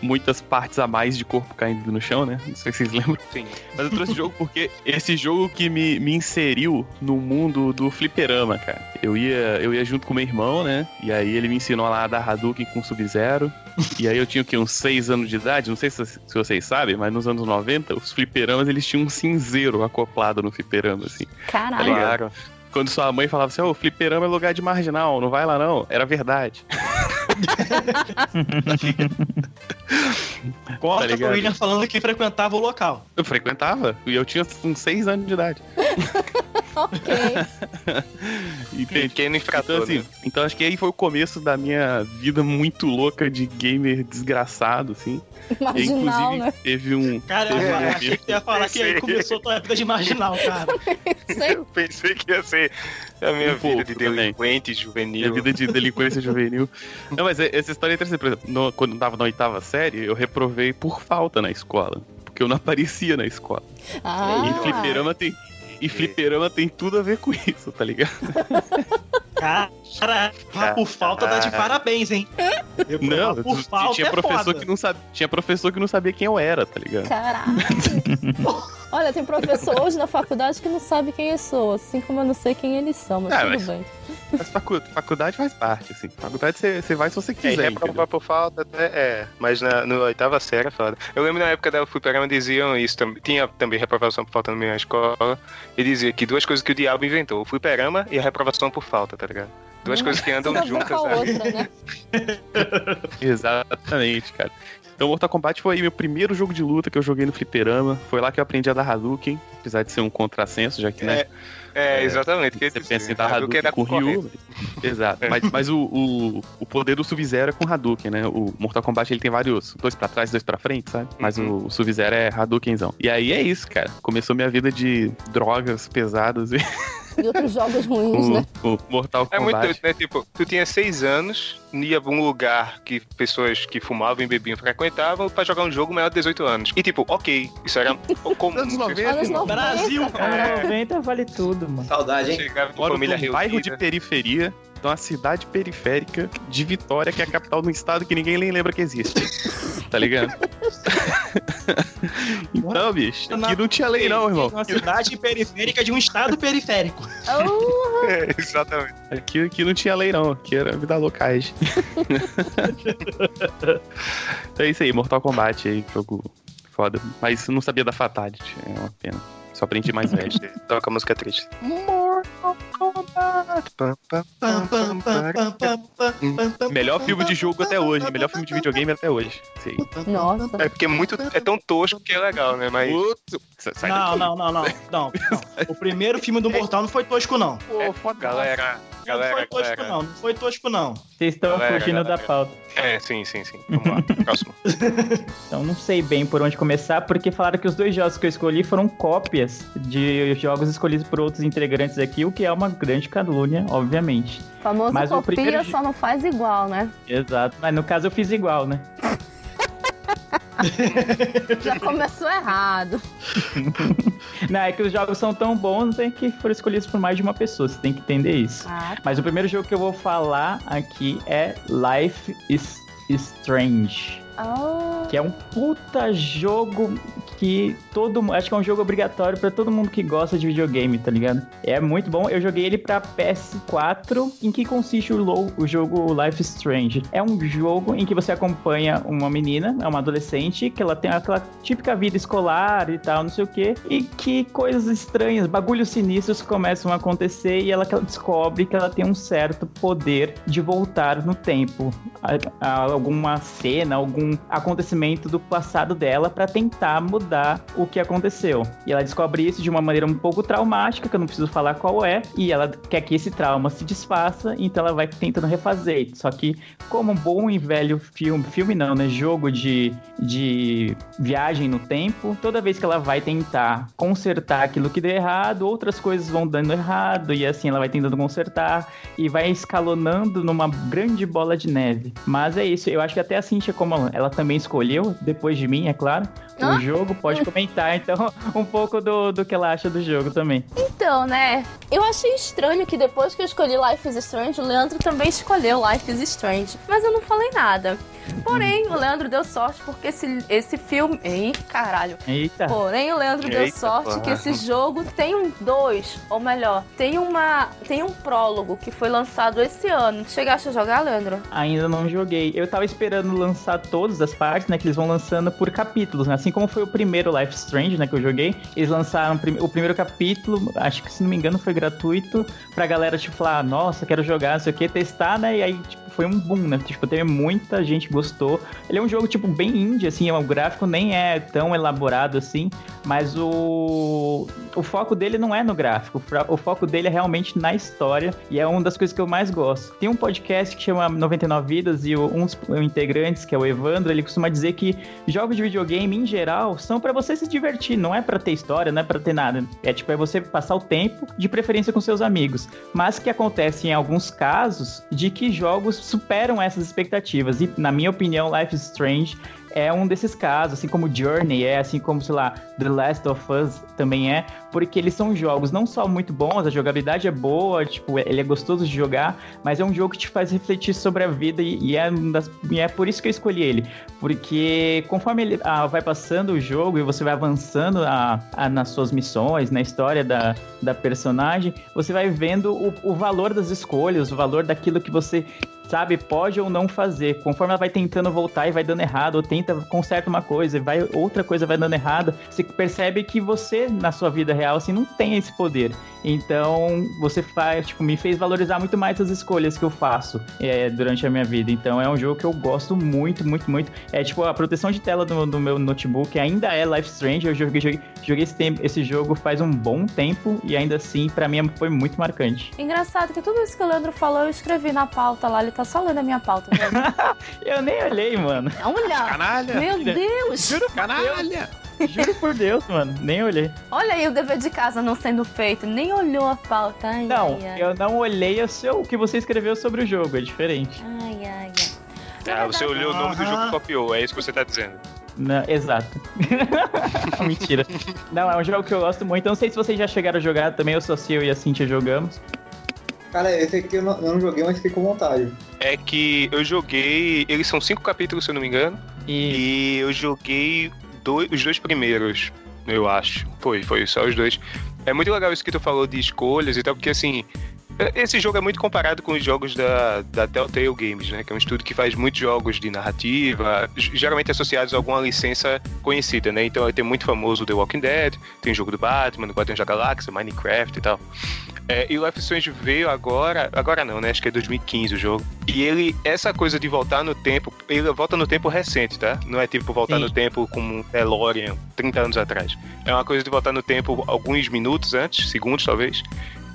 muitas partes a mais de corpo caindo no chão, né? Não sei se vocês lembram. Sim. Mas eu trouxe o jogo porque esse jogo que me, me inseriu no mundo do fliperama, cara. Eu ia, eu ia junto com meu irmão, né? E aí ele me ensinou lá a dar Hadouken com Sub-Zero. e aí eu tinha o quê? Uns 6 anos de idade? Não sei se, se, vocês sabem, mas nos anos 90, os fliperamas eles tinham um cinzeiro acoplado no fliperama, assim. Caralho. Tá Quando sua mãe falava assim, ô, oh, fliperama é lugar de marginal, não vai lá não. Era verdade. Corta tá com o William falando que frequentava o local. Eu frequentava, e eu tinha uns 6 anos de idade. ok. Pequeno infrator. Então, assim, né? então acho que aí foi o começo da minha vida muito louca de gamer desgraçado, assim. Marginal, e, inclusive, né? teve um. Cara, teve eu um achei que você ia falar que aí começou a tua vida de marginal, cara. eu pensei que ia ser a minha um vida de delinquente também. juvenil. Minha vida de delinquência juvenil. Não, mas essa história é interessante. Por exemplo, no, quando eu tava na oitava série, eu reprovei por falta na escola. Porque eu não aparecia na escola. Ah. E fliperama tem. E fliperama tem tudo a ver com isso, tá ligado? Cara, por falta dá de parabéns, hein? não, por falta tinha é professor foda. que não sabia, tinha professor que não sabia quem eu era, tá ligado? Caraca. Olha, tem professor hoje na faculdade que não sabe quem eu sou, assim como eu não sei quem eles são, mas Ah, tudo mas- bem. Mas facu- faculdade faz parte, assim. Faculdade você vai se você É, quiser. reprovar entendeu? por falta até é, mas na no oitava série é foda. Eu lembro na época da fliperama diziam isso também. Tinha também reprovação por falta na minha escola. E dizia que duas coisas que o diabo inventou: o fliperama e a reprovação por falta, tá ligado? Duas coisas que andam juntas. né? outra, né? Exatamente, cara. Então, Mortal Kombat foi meu primeiro jogo de luta que eu joguei no fliperama. Foi lá que eu aprendi a dar Hadouken, apesar de ser um contrassenso, já que, né? É, exatamente. Você pensa dizer, em dar Hadouken Hadouken é com Ryu. Exato. Mas, mas o, o, o poder do Sub-Zero é com Hadouken, né? O Mortal Kombat ele tem vários, dois pra trás, dois pra frente, sabe? Mas Uhum. o, o Sub-Zero é Hadoukenzão. E aí é isso, cara. Começou minha vida de drogas pesadas e E outros jogos ruins, né? o, o Mortal É muito Kombat. doido, né? Tipo, tu tinha seis anos, ia pra um lugar que pessoas que fumavam e bebiam frequentavam pra jogar um jogo maior de 18 anos. E tipo, ok, isso era comum. Anos 90, Anos 90, Brasil, cara. Anos 90 vale tudo, mano. Saudade, hein? Chegava com Moro família num bairro de periferia, de uma cidade periférica de Vitória, que é a capital de um estado que ninguém nem lembra que existe. Tá ligado? então, bicho, aqui não tinha lei não, irmão. Uma cidade periférica de um estado periférico. É, exatamente. Aqui, aqui não tinha lei não, aqui era vida locais. então é isso aí, Mortal Kombat aí, jogo foda. Mas não sabia da Fatality, é uma pena. Só aprendi mais velho. Toca a música triste. Melhor filme de jogo até hoje, melhor filme de videogame até hoje. Pam, Nossa. É porque é muito. É tão tosco que é legal, né? Mas. Não, não, não, não, não. O primeiro filme do Mortal não foi tosco, não. Pô, foda. Galera, Não galera, foi tosco, galera. não. Não foi tosco, não. Vocês estão Galera, fugindo galera. da pauta. É, sim, sim, sim. Vamos lá. Próximo. Então não sei bem por onde começar, porque falaram que os dois jogos que eu escolhi foram cópias de jogos escolhidos por outros integrantes aqui, o que é uma grande calúnia, obviamente. O famoso Mas o copia primeiro- só não faz igual, né? Exato. Mas no caso eu fiz igual, né? Já começou errado. Não, é que os jogos são tão bons é que foram escolhidos por mais de uma pessoa, você tem que entender isso. Ah, Mas o primeiro jogo que eu vou falar aqui é Life is Strange. Oh. Que é um puta jogo que todo Acho que é um jogo obrigatório pra todo mundo que gosta de videogame, tá ligado? É muito bom. Eu joguei ele pra PS4. Em que consiste o, lo- o jogo Life Strange? É um jogo em que você acompanha uma menina, é uma adolescente, que ela tem aquela típica vida escolar e tal, não sei o quê. E que coisas estranhas, bagulhos sinistros começam a acontecer e ela descobre que ela tem um certo poder de voltar no tempo. A, a alguma cena, algum acontecimento do passado dela pra tentar mudar o que aconteceu. E ela descobre isso de uma maneira um pouco traumática, que eu não preciso falar qual é, e ela quer que esse trauma se desfaça, então ela vai tentando refazer. Só que, como um bom e velho filme, filme não, né? Jogo de, de viagem no tempo, toda vez que ela vai tentar consertar aquilo que deu errado, outras coisas vão dando errado, e assim ela vai tentando consertar e vai escalonando numa grande bola de neve. Mas é isso, eu acho que até a Cintia, como ela também escolheu, depois de mim, é claro, Hã? o jogo, pode comentar então um pouco do, do que ela acha do jogo também. Então, né? Eu achei estranho que depois que eu escolhi Life is Strange, o Leandro também escolheu Life is Strange. Mas eu não falei nada. Porém, o Leandro deu sorte porque esse, esse filme. Ih, caralho. Eita. Porém, o Leandro deu Eita, sorte porra. que esse jogo tem um dois, ou melhor, tem uma tem um prólogo que foi lançado esse ano. Chegaste a jogar, Leandro? Ainda não joguei. Eu tava esperando lançar todas as partes, né? Que eles vão lançando por capítulos, né? Assim como foi o primeiro Life Strange, né? Que eu joguei. Eles lançaram o primeiro capítulo, acho que se não me engano foi gratuito, pra galera, tipo, falar, nossa, quero jogar, não sei o que, testar, né? E aí, tipo, foi um boom, né? Tipo, teve muita gente gostou. Ele é um jogo, tipo, bem indie, assim, o gráfico nem é tão elaborado assim, mas o, o foco dele não é no gráfico, o foco dele é realmente na história, e é uma das coisas que eu mais gosto. Tem um podcast que chama 99 Vidas, e um dos integrantes, que é o Evandro, ele costuma dizer que jogos de videogame, em geral, são pra você se divertir, não é pra ter história, não é pra ter nada. É tipo, é você passar o tempo, de preferência com seus amigos. Mas que acontece em alguns casos de que jogos superam essas expectativas. E, na minha opinião, Life is Strange é um desses casos, assim como Journey é, assim como, sei lá, The Last of Us também é, porque eles são jogos não só muito bons, a jogabilidade é boa, tipo, ele é gostoso de jogar, mas é um jogo que te faz refletir sobre a vida e, e é, das, e é por isso que eu escolhi ele. Porque conforme ele ah, vai passando o jogo e você vai avançando a, a, nas suas missões, na história da, da personagem, você vai vendo o, o valor das escolhas, o valor daquilo que você sabe, pode ou não fazer. Conforme ela vai tentando voltar e vai dando errado, ou tenta, conserta uma coisa e vai, outra coisa vai dando errado, você percebe que você, na sua vida real, assim, não tem esse poder. Então, você faz, tipo, me fez valorizar muito mais as escolhas que eu faço é, durante a minha vida. Então, é um jogo que eu gosto muito, muito, muito. É, tipo, a proteção de tela do, do meu notebook ainda é Life Strange. Eu joguei, joguei, joguei esse, tempo, esse jogo faz um bom tempo e ainda assim, para mim, foi muito marcante. Engraçado que tudo isso que o Leandro falou, eu escrevi na pauta lá, ele tá só lendo a minha pauta. eu nem olhei, mano. Olha! Canalha! Meu Deus! Juro, canalha! Juro por Deus, mano. Nem olhei. Olha aí o dever de casa não sendo feito. Nem olhou a pauta. Ai, não, ai, ai. eu não olhei o, seu, o que você escreveu sobre o jogo. É diferente. Ai, ai, ai. Ah, você olhou o nome do jogo e copiou, é isso que você tá dizendo. Não, exato. Mentira. Não, é um jogo que eu gosto muito. Eu não sei se vocês já chegaram a jogar também. Eu sou eu e a Cintia jogamos. Cara, esse aqui eu não, eu não joguei, mas fiquei com vontade. É que eu joguei. Eles são cinco capítulos, se eu não me engano. E, E eu joguei dois- os dois primeiros, eu acho. Foi, foi só os dois. É muito legal isso que tu falou de escolhas e tal, porque assim. Esse jogo é muito comparado com os jogos da, da Telltale Games, né? Que é um estúdio que faz muitos jogos de narrativa, geralmente associados a alguma licença conhecida, né? Então tem muito famoso The Walking Dead, tem o jogo do Batman, do Guardiões da Galáxia, Minecraft e tal. É, e o Life is Strange veio agora, agora não, né? Acho que é 2015 o jogo. E ele, essa coisa de voltar no tempo, ele volta no tempo recente, tá? Não é tipo voltar Sim. no tempo como um DeLorean 30 anos atrás. É uma coisa de voltar no tempo alguns minutos antes, segundos talvez.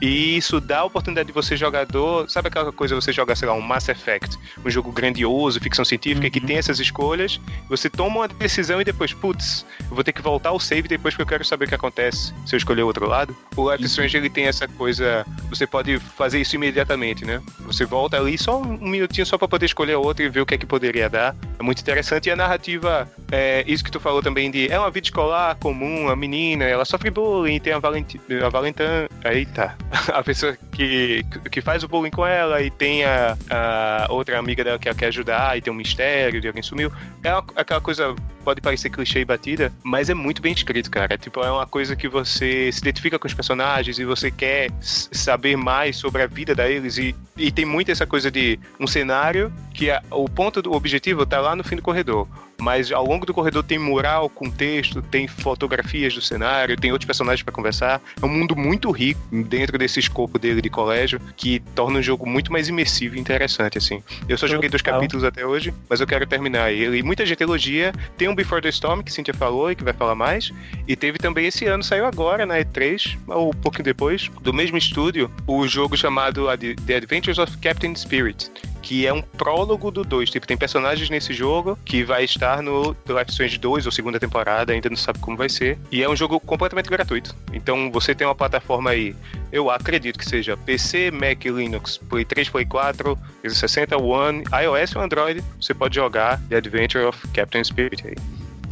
E isso dá a oportunidade de você, jogador. Sabe aquela coisa você jogar, sei lá, um Mass Effect, um jogo grandioso, ficção científica, que Uhum. tem essas escolhas. Você toma uma decisão e depois, putz, eu vou ter que voltar ao save depois porque eu quero saber o que acontece se eu escolher o outro lado. O Life Strange ele tem essa coisa. Você pode fazer isso imediatamente, né? Você volta ali só um minutinho só pra poder escolher a outra e ver o que é que poderia dar. É muito interessante. E a narrativa, é, isso que tu falou também de. É uma vida escolar comum, a menina, ela sofre bullying, tem a, Valenti, a Valentã. Eita. A pessoa que, que faz o bullying com ela e tem a, a outra amiga dela que ela quer ajudar e tem um mistério de alguém sumiu. É uma- aquela coisa, pode parecer clichê e batida, mas é muito bem escrito, cara. Tipo, é uma coisa que você se identifica com os personagens e você quer saber mais sobre a vida deles e, e tem muito essa coisa de um cenário que a- o ponto do objetivo tá lá no fim do corredor. Mas ao longo do corredor tem mural com texto, tem fotografias do cenário, tem outros personagens pra conversar. É um mundo muito rico dentro desse escopo dele de colégio que torna o jogo muito mais imersivo e interessante, assim. Eu só joguei dois capítulos até hoje, mas eu quero terminar ele. E muita gente elogia. Tem um Before the Storm, que Cintia falou e que vai falar mais. E teve também esse ano, saiu agora na E3, ou um pouquinho depois, do mesmo estúdio, o jogo chamado The Adventures of Captain Spirit. Que é um prólogo do 2. Tipo, tem personagens nesse jogo que vai estar no Life Strange 2 ou segunda temporada, ainda não sabe como vai ser. E é um jogo completamente gratuito. Então você tem uma plataforma aí, eu acredito que seja PC, Mac, Linux, Play 3, Play 4, 360 One, iOS ou Android. Você pode jogar The Adventure of Captain Spirit aí.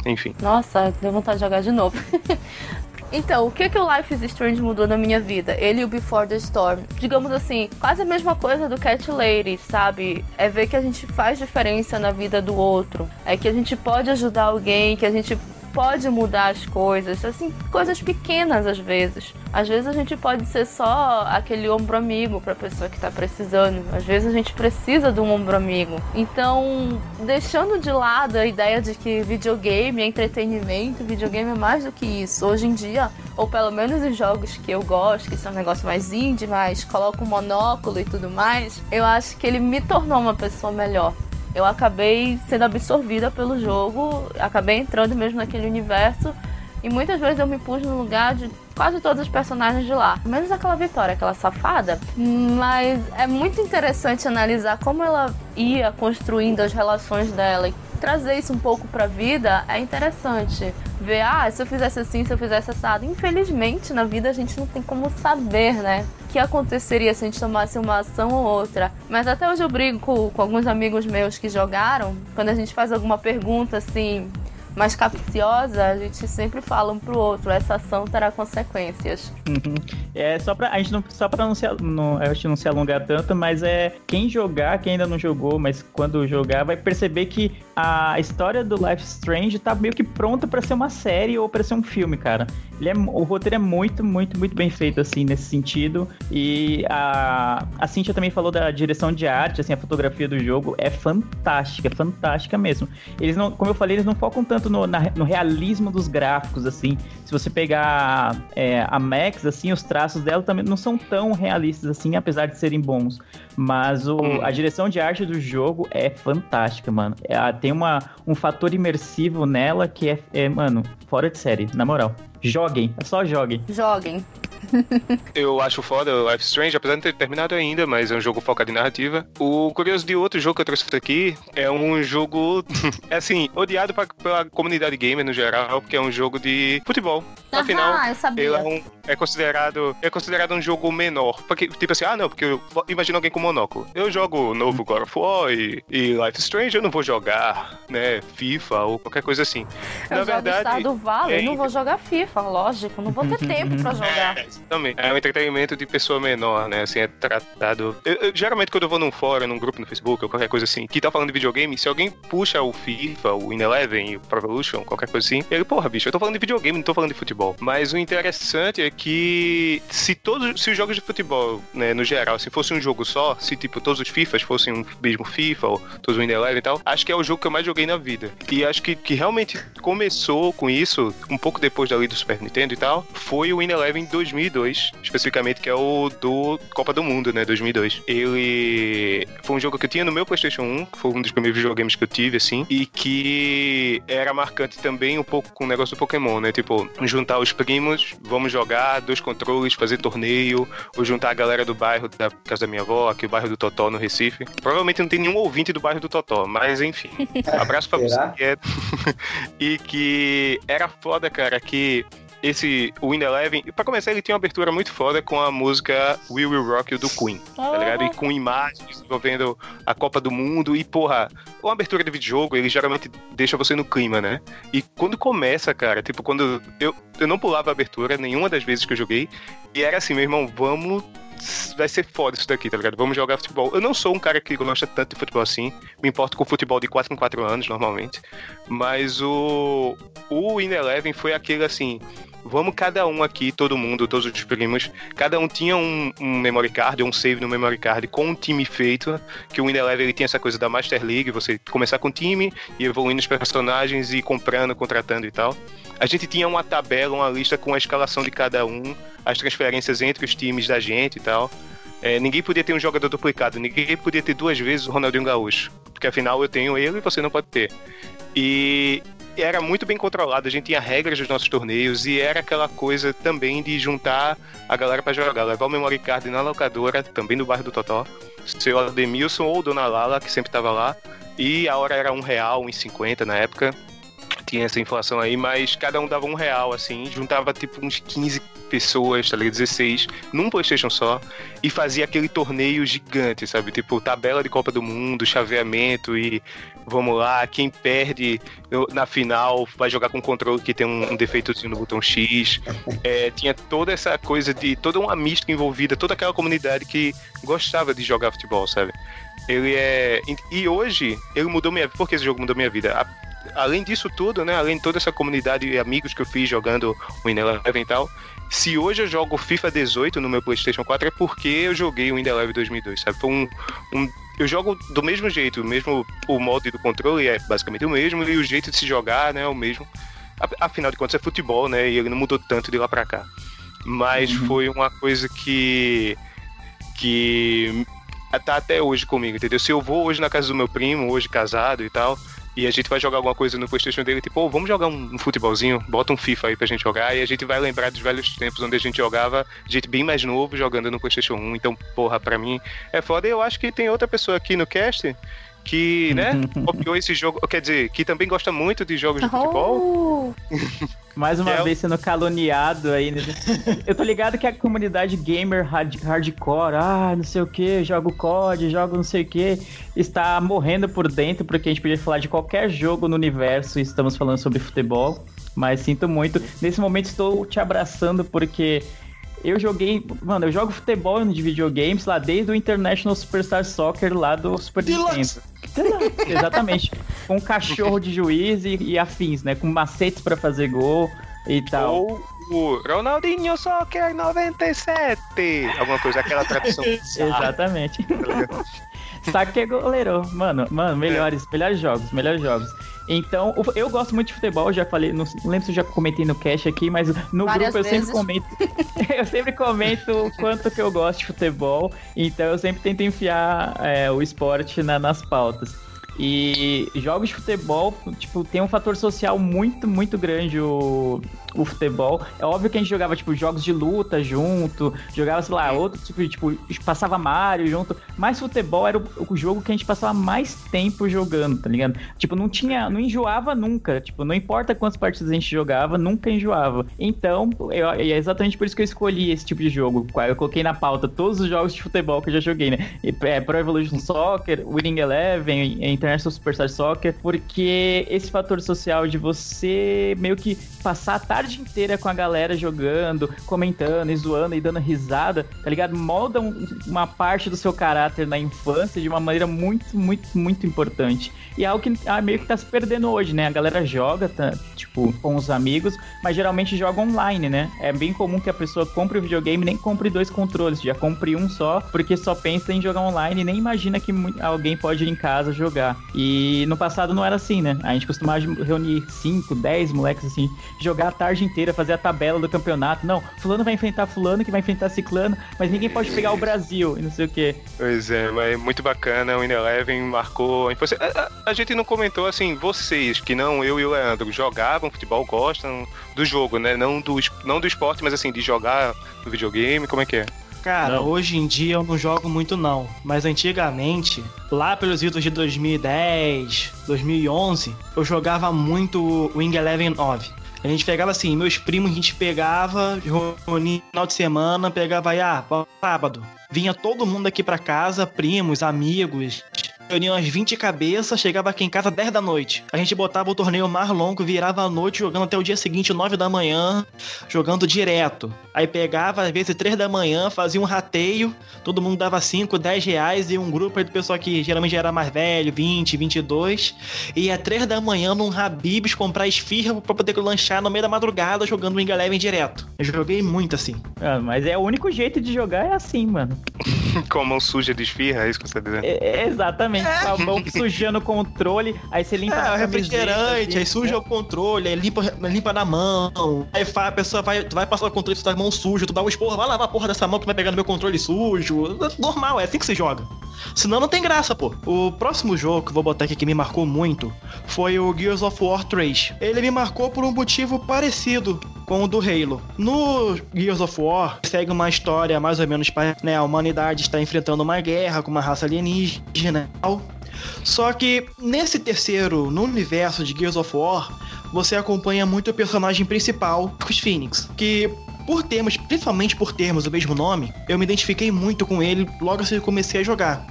Enfim. Nossa, deu vontade de jogar de novo. Então, o que que o Life is Strange mudou na minha vida? Ele e o Before the Storm. Digamos assim, quase a mesma coisa do Cat Lady, sabe? É ver que a gente faz diferença na vida do outro. É que a gente pode ajudar alguém, que a gente pode mudar as coisas, assim, coisas pequenas às vezes. Às vezes a gente pode ser só aquele ombro amigo para pessoa que tá precisando. Às vezes a gente precisa de um ombro amigo. Então, deixando de lado a ideia de que videogame é entretenimento, videogame é mais do que isso. Hoje em dia, ou pelo menos os jogos que eu gosto, que são um negócio mais indie, mais coloca um monóculo e tudo mais, eu acho que ele me tornou uma pessoa melhor eu acabei sendo absorvida pelo jogo, acabei entrando mesmo naquele universo e muitas vezes eu me pus no lugar de quase todos os personagens de lá, menos aquela Vitória, aquela safada. Mas é muito interessante analisar como ela ia construindo as relações dela e trazer isso um pouco pra vida é interessante. Ver, ah, se eu fizesse assim, se eu fizesse assado. Infelizmente, na vida a gente não tem como saber, né? O que aconteceria se a gente tomasse uma ação ou outra. Mas até hoje eu brigo com, com alguns amigos meus que jogaram. Quando a gente faz alguma pergunta assim, mais capciosa, a gente sempre fala um pro outro, essa ação terá consequências. Uhum. É só pra. A gente não. Só pra não se, não, a gente não se alongar tanto, mas é. Quem jogar, quem ainda não jogou, mas quando jogar, vai perceber que a história do Life Strange tá meio que pronta para ser uma série ou para ser um filme, cara. Ele é, o roteiro é muito, muito, muito bem feito, assim, nesse sentido. E a, a Cintia também falou da direção de arte, assim, a fotografia do jogo é fantástica, fantástica mesmo. Eles não, como eu falei, eles não focam tanto no, na, no realismo dos gráficos, assim. Se você pegar é, a Max, assim, os traços dela também não são tão realistas, assim, apesar de serem bons. Mas o, hum. a direção de arte do jogo é fantástica, mano. É, tem uma, um fator imersivo nela que é, é, mano, fora de série, na moral. Joguem, é só joguem. Joguem eu acho foda o Life Strange, apesar de não ter terminado ainda, mas é um jogo focado em narrativa. O curioso de outro jogo que eu trouxe aqui é um jogo, é assim, odiado pra, pela comunidade gamer no geral, porque é um jogo de futebol. Aham, Afinal, eu sabia. ele é, um, é, considerado, é considerado um jogo menor. Porque, tipo assim, ah, não, porque eu, imagina alguém com monóculo. Eu jogo novo God of War e, e Life Strange, eu não vou jogar, né, FIFA ou qualquer coisa assim. Eu Na verdade, Estado Vale, é... eu não vou jogar FIFA, lógico, não vou ter tempo pra jogar. É, também. É um entretenimento de pessoa menor, né? Assim, é tratado. Eu, eu, geralmente, quando eu vou num fórum, num grupo no Facebook ou qualquer coisa assim, que tá falando de videogame, se alguém puxa o FIFA, o In Eleven, o Pro Evolution, qualquer coisa assim, ele, porra, bicho, eu tô falando de videogame, não tô falando de futebol. Mas o interessante é que se todos, se os jogos de futebol, né, no geral, se fosse um jogo só, se tipo todos os FIFAs fossem um mesmo FIFA ou todos o In Eleven e tal, acho que é o jogo que eu mais joguei na vida. E acho que, que realmente começou com isso, um pouco depois da lei do Super Nintendo e tal, foi o In Eleven 2002, especificamente, que é o do Copa do Mundo, né, 2002. Ele foi um jogo que eu tinha no meu PlayStation 1, que foi um dos primeiros videogames que eu tive, assim, e que era marcante também um pouco com o negócio do Pokémon, né? Tipo, juntar os primos, vamos jogar, dois controles, fazer torneio, ou juntar a galera do bairro da casa da minha avó, aqui o bairro do Totó no Recife. Provavelmente não tem nenhum ouvinte do bairro do Totó, mas enfim. Abraço pra você que é. e que era foda, cara, que esse Win Eleven, pra começar, ele tinha uma abertura muito foda com a música We Will Rock You do Queen, tá ligado? E com imagens envolvendo a Copa do Mundo e, porra, uma abertura de videojogo, ele geralmente deixa você no clima, né? E quando começa, cara, tipo, quando eu, eu não pulava a abertura nenhuma das vezes que eu joguei, e era assim, meu irmão, vamos vai ser foda isso daqui, tá ligado? Vamos jogar futebol. Eu não sou um cara que gosta tanto de futebol assim. Me importo com futebol de 4 em 4 anos, normalmente. Mas o. O In Eleven foi aquele assim vamos cada um aqui, todo mundo, todos os primos, cada um tinha um, um memory card, um save no memory card com um time feito, que o Windows Eleven ele tinha essa coisa da Master League, você começar com o time e evoluindo os personagens e comprando, contratando e tal. A gente tinha uma tabela, uma lista com a escalação de cada um, as transferências entre os times da gente e tal. É, ninguém podia ter um jogador duplicado, ninguém podia ter duas vezes o Ronaldinho Gaúcho, porque afinal eu tenho ele e você não pode ter. E era muito bem controlado, a gente tinha regras dos nossos torneios e era aquela coisa também de juntar a galera para jogar, levar o memory card na locadora, também no bairro do Totó, seu Ademilson ou Dona Lala, que sempre tava lá, e a hora era um real, um cinquenta na época, tinha essa inflação aí, mas cada um dava um real, assim, juntava tipo uns 15 pessoas, tá ligado? 16, num PlayStation só, e fazia aquele torneio gigante, sabe? Tipo, tabela de Copa do Mundo, chaveamento e vamos lá, quem perde na final vai jogar com um controle que tem um, um defeitozinho no botão X. É, tinha toda essa coisa de toda uma mística envolvida, toda aquela comunidade que gostava de jogar futebol, sabe? Ele é. E hoje, ele mudou minha vida. Por que esse jogo mudou minha vida? A além disso tudo, né? Além de toda essa comunidade e amigos que eu fiz jogando o Eleven e tal, se hoje eu jogo FIFA 18 no meu PlayStation 4 é porque eu joguei o In Eleven 2002, sabe? Foi um, um eu jogo do mesmo jeito, mesmo o modo do controle é basicamente o mesmo e o jeito de se jogar, né, é o mesmo. Afinal de contas é futebol, né? E ele não mudou tanto de lá para cá. Mas uhum. foi uma coisa que que tá até hoje comigo, entendeu? Se eu vou hoje na casa do meu primo, hoje casado e tal, e a gente vai jogar alguma coisa no PlayStation dele, tipo, oh, vamos jogar um, um, futebolzinho, bota um FIFA aí pra gente jogar, e a gente vai lembrar dos velhos tempos onde a gente jogava, gente bem mais novo, jogando no PlayStation 1. Então, porra, pra mim é foda. E eu acho que tem outra pessoa aqui no cast que, né, copiou esse jogo, quer dizer, que também gosta muito de jogos de futebol. Oh. Mais uma é vez sendo caluniado aí. Eu tô ligado que a comunidade gamer hard, hardcore, ah, não sei o que, jogo COD, jogo não sei o que, está morrendo por dentro porque a gente podia falar de qualquer jogo no universo e estamos falando sobre futebol. Mas sinto muito. Nesse momento estou te abraçando porque eu joguei. Mano, eu jogo futebol de videogames lá desde o International Superstar Soccer lá do Super Nintendo. Exatamente. Com um cachorro de juiz e, e, afins, né? Com macetes para fazer gol e tal. Ou o Ronaldinho Soccer 97. Alguma coisa, aquela tradução. Exatamente. Sabe que é goleiro. Mano, mano, melhores, melhores jogos, melhores jogos. Então, eu gosto muito de futebol, já falei, não lembro se eu já comentei no cast aqui, mas no Várias grupo eu vezes. sempre comento. eu sempre comento o quanto que eu gosto de futebol, então eu sempre tento enfiar é, o esporte na, nas pautas. E jogos de futebol, tipo, tem um fator social muito, muito grande o, o futebol. É óbvio que a gente jogava, tipo, jogos de luta junto, jogava, sei lá, outro tipo de, tipo, passava Mario junto. Mas futebol era o, o, jogo que a gente passava mais tempo jogando, tá ligado? Tipo, não tinha, não enjoava nunca. Tipo, não importa quantas partidas a gente jogava, nunca enjoava. Então, eu, é exatamente por isso que eu escolhi esse tipo de jogo. Eu coloquei na pauta todos os jogos de futebol que eu já joguei, né? É, Pro Evolution Soccer, Winning Eleven, International Superstar Soccer, porque esse fator social de você meio que passar a tarde inteira com a galera jogando, comentando e zoando e dando risada, tá ligado? Molda um, uma parte do seu caráter na infância de uma maneira muito, muito, muito importante. E é algo que ah, meio que tá se perdendo hoje, né? A galera joga, tá, tipo, com os amigos, mas geralmente joga online, né? É bem comum que a pessoa compre o videogame e nem compre dois controles, já compre um só, porque só pensa em jogar online e nem imagina que alguém pode ir em casa jogar. E no passado não era assim, né? A gente costumava reunir 5, 10 moleques assim, jogar a tarde inteira, fazer a tabela do campeonato. Não, fulano vai enfrentar fulano, que vai enfrentar ciclano, mas ninguém pode pegar o Brasil e não sei o quê. Pois é, mas muito bacana, o Ineleven marcou. A, a, a gente não comentou assim, vocês, que não eu e o Leandro, jogavam futebol, gostam do jogo, né? Não do, não do esporte, mas assim, de jogar no videogame, como é que é? Cara, não. hoje em dia eu não jogo muito não, mas antigamente, lá pelos idos de 2010, 2011, eu jogava muito Wing Eleven 9. A gente pegava assim, meus primos a gente pegava, reunia final de semana, pegava aí, ah, sábado. Vinha todo mundo aqui pra casa, primos, amigos, reunia umas 20 cabeças, chegava aqui em casa 10 da noite. A gente botava o torneio mais longo, virava a noite, jogando até o dia seguinte, 9 da manhã, jogando direto. Aí pegava, às vezes, 3 da manhã, fazia um rateio, todo mundo dava 5, 10 reais, e um grupo aí do pessoal que geralmente já era mais velho, 20, 22, ia 3 da manhã num Habibs comprar esfirra pra poder lanchar no meio da madrugada jogando Wing Eleven direto. Eu joguei muito assim. Ah, mas é o único jeito de jogar é assim, mano. Com a mão suja de esfirra, é isso que você tá dizendo? É, exatamente exatamente. É. A mão sujando o controle, aí você limpa é, o refrigerante, aí suja o controle, aí limpa, limpa na mão. Aí a pessoa vai, vai passar o controle, tu tá com a mão suja, tu dá um esporro, vai lavar a porra dessa mão que vai pegar no meu controle sujo. Normal, é assim que se joga. Senão não tem graça, pô. O próximo jogo que eu vou botar aqui que me marcou muito foi o Gears of War 3. Ele me marcou por um motivo parecido com o do Halo. No Gears of War, segue uma história mais ou menos, né, a humanidade está enfrentando uma guerra com uma raça alienígena só que nesse terceiro, no universo de Gears of War, você acompanha muito o personagem principal, Chris Phoenix, que por termos, principalmente por termos o mesmo nome, eu me identifiquei muito com ele logo assim que comecei a jogar.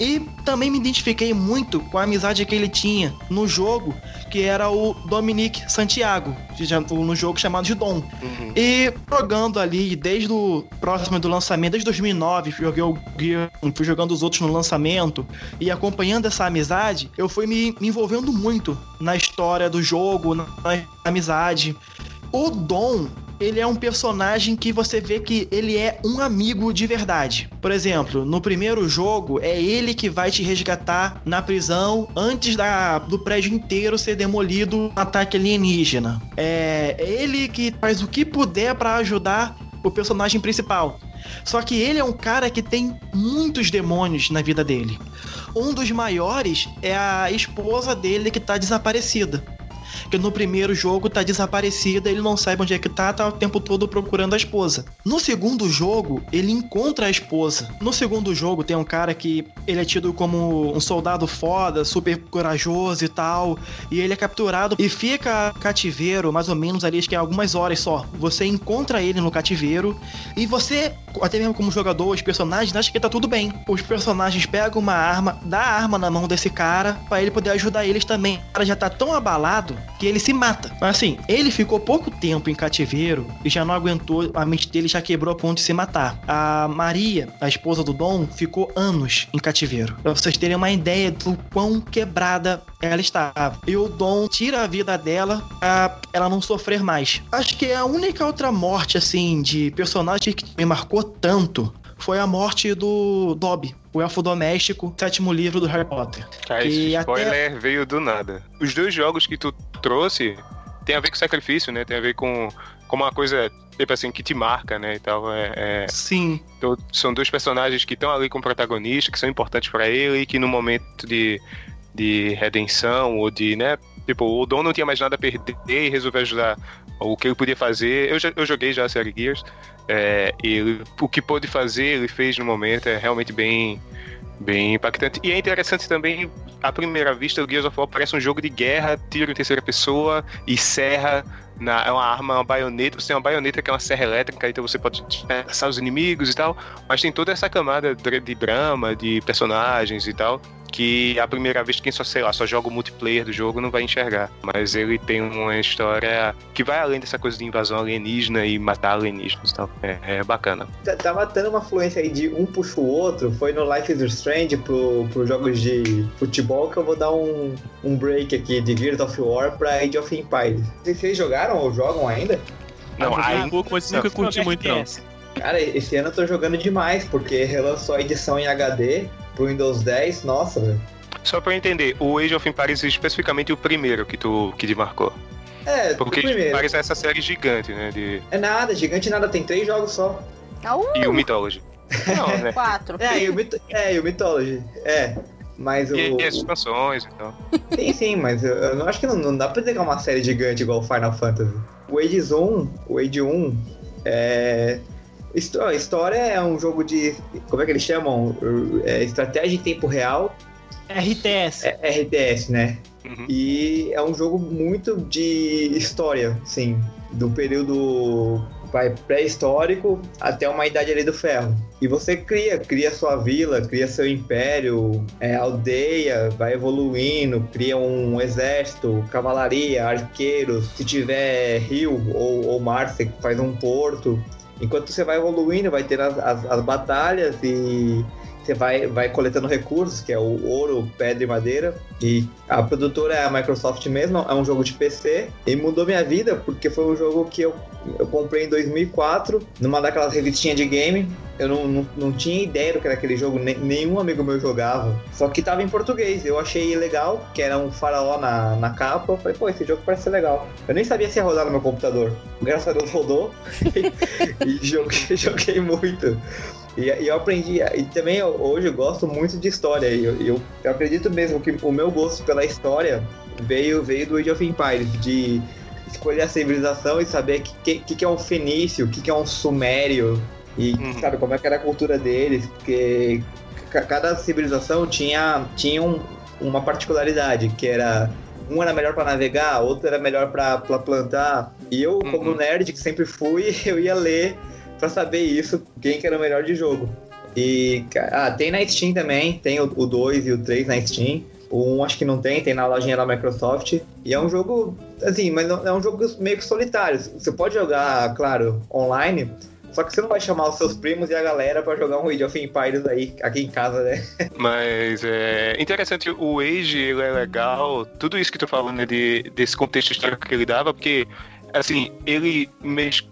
E também me identifiquei muito com a amizade que ele tinha no jogo, que era o Dominique Santiago, no jogo chamado de Dom. Uhum. E jogando ali desde o próximo do lançamento, desde 2009, joguei o fui jogando os outros no lançamento e acompanhando essa amizade, eu fui me, me envolvendo muito na história do jogo, na amizade. O Dom, ele é um personagem que você vê que ele é um amigo de verdade. Por exemplo, no primeiro jogo, é ele que vai te resgatar na prisão antes da, do prédio inteiro ser demolido um ataque alienígena. É ele que faz o que puder para ajudar o personagem principal. Só que ele é um cara que tem muitos demônios na vida dele. Um dos maiores é a esposa dele que tá desaparecida. Que no primeiro jogo tá desaparecida, ele não sabe onde é que tá, tá o tempo todo procurando a esposa. No segundo jogo, ele encontra a esposa. No segundo jogo tem um cara que ele é tido como um soldado foda, super corajoso e tal, e ele é capturado e fica cativeiro, mais ou menos ali, acho que é algumas horas só. Você encontra ele no cativeiro e você, até mesmo como jogador, os personagens acham que tá tudo bem. Os personagens pegam uma arma, dá a arma na mão desse cara para ele poder ajudar eles também. O cara já tá tão abalado que ele se mata. Assim, ele ficou pouco tempo em cativeiro e já não aguentou, a mente dele já quebrou a ponto de se matar. A Maria, a esposa do Dom, ficou anos em cativeiro. Pra vocês terem uma ideia do quão quebrada ela estava. E o Dom tira a vida dela pra ela não sofrer mais. Acho que é a única outra morte, assim, de personagem que me marcou tanto foi a morte do Dobby, o elfo doméstico, sétimo livro do Harry Potter. Cara, esse spoiler até... veio do nada. Os dois jogos que tu trouxe tem a ver com sacrifício, né? Tem a ver com, com uma coisa, tipo assim, que te marca, né? E tal. É, é... Sim. Então, são dois personagens que estão ali com o protagonista, que são importantes para ele e que no momento de, de redenção ou de, né? Tipo, o Dom não tinha mais nada a perder e resolveu ajudar o que ele podia fazer. Eu, eu joguei já a série Gears. É, e o que pôde fazer, ele fez no momento, é realmente bem, bem impactante. E é interessante também, à primeira vista, o Gears of War parece um jogo de guerra, tiro em terceira pessoa e serra. Na, é uma arma, uma baioneta. Você tem uma baioneta que é uma serra elétrica, então você pode passar os inimigos e tal. Mas tem toda essa camada de drama, de personagens e tal que à primeira vista quem só, sei lá, só joga o multiplayer do jogo não vai enxergar. Mas ele tem uma história que vai além dessa coisa de invasão alienígena e matar alienígenas e tal. É, é bacana. Tá, tá matando uma fluência aí de um puxa o outro. Foi no Life is Strange pro, pro jogos de futebol que eu vou dar um, um break aqui de Gears of War pra Age of Empires. Vocês jogaram ou jogam ainda? Não, aí um pouco, mas nunca curti muito não. Cara, esse ano eu tô jogando demais, porque relançou a edição em HD pro Windows 10, nossa, velho. Só pra eu entender, o Age of Empires é especificamente o primeiro que tu que te marcou. É, Porque o primeiro. Empires é essa série gigante, né? De... É nada, gigante nada, tem três jogos só. Uh! E o Mythology. Não, né? Quatro. É, e o, Myth... é, e o Mythology. É. Mas o. E, e as expansões e tal. Sim, sim, mas eu, eu não acho que não, não dá pra dizer que é uma série gigante igual Final Fantasy. O Age 1, o Age 1 é história é um jogo de. Como é que eles chamam? É, estratégia em tempo real. RTS. É, RTS, né? Uhum. E é um jogo muito de história, sim. Do período pré-histórico até uma idade ali do ferro. E você cria, cria sua vila, cria seu império, é, aldeia, vai evoluindo, cria um exército, cavalaria, arqueiros. Se tiver rio ou, ou mar, você faz um porto. Enquanto você vai evoluindo, vai ter as, as, as batalhas e você vai, vai coletando recursos, que é o ouro, pedra e madeira. E a produtora é a Microsoft mesmo, é um jogo de PC. E mudou minha vida, porque foi um jogo que eu, eu comprei em 2004, numa daquelas revistinhas de game. Eu não, não, não tinha ideia do que era aquele jogo, nenhum amigo meu jogava. Só que tava em português. Eu achei legal, que era um faraó na, na capa. Eu falei, pô, esse jogo parece legal. Eu nem sabia se ia rodar no meu computador. Graças a Deus rodou. e joguei, joguei muito. E, e, eu aprendi, e também eu, hoje eu gosto muito de história. E eu, eu, eu, acredito mesmo que o meu gosto pela história veio, veio do Age of Empires, de escolher a civilização e saber o que, que, que, é um fenício, o que, que é um sumério, e uhum. sabe como é que era a cultura deles, porque cada civilização tinha, tinha um, uma particularidade, que era um era melhor para navegar, outro era melhor para plantar. E eu, como uhum. nerd que sempre fui, eu ia ler para saber isso, quem que era o melhor de jogo. E ah, tem na Steam também, tem o 2 e o 3 na Steam. O 1 acho que não tem, tem na lojinha da Microsoft. E é um jogo, assim, mas é um jogo meio que solitário. Você pode jogar, claro, online, só que você não vai chamar os seus primos e a galera para jogar um Age of Empires aí, aqui em casa, né? Mas é interessante, o Age ele é legal, tudo isso que tu falando né, de, desse contexto histórico que ele dava, porque, assim, ele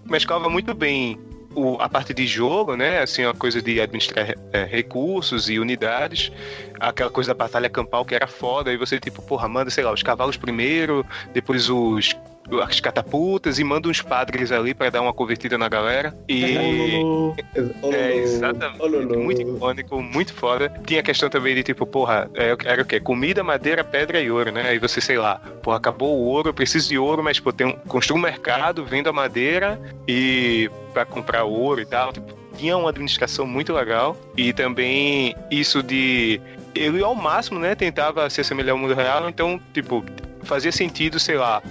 mesclava muito bem o, a parte de jogo, né? Assim, uma coisa de administrar é, recursos e unidades, aquela coisa da batalha campal que era foda, e você, tipo, porra, manda, sei lá, os cavalos primeiro, depois os as catapultas e manda uns padres ali para dar uma convertida na galera. E. é, exatamente. Muito icônico, muito foda. Tinha a questão também de tipo, porra, é, era o quê? Comida, madeira, pedra e ouro, né? Aí você, sei lá, porra, acabou o ouro, eu preciso de ouro, mas, pô, tem um, construa um mercado, vendo a madeira e para comprar ouro e tal. Tipo, tinha uma administração muito legal e também isso de ele ao máximo, né, tentava se assemelhar ao mundo real, então, tipo, fazia sentido, sei lá,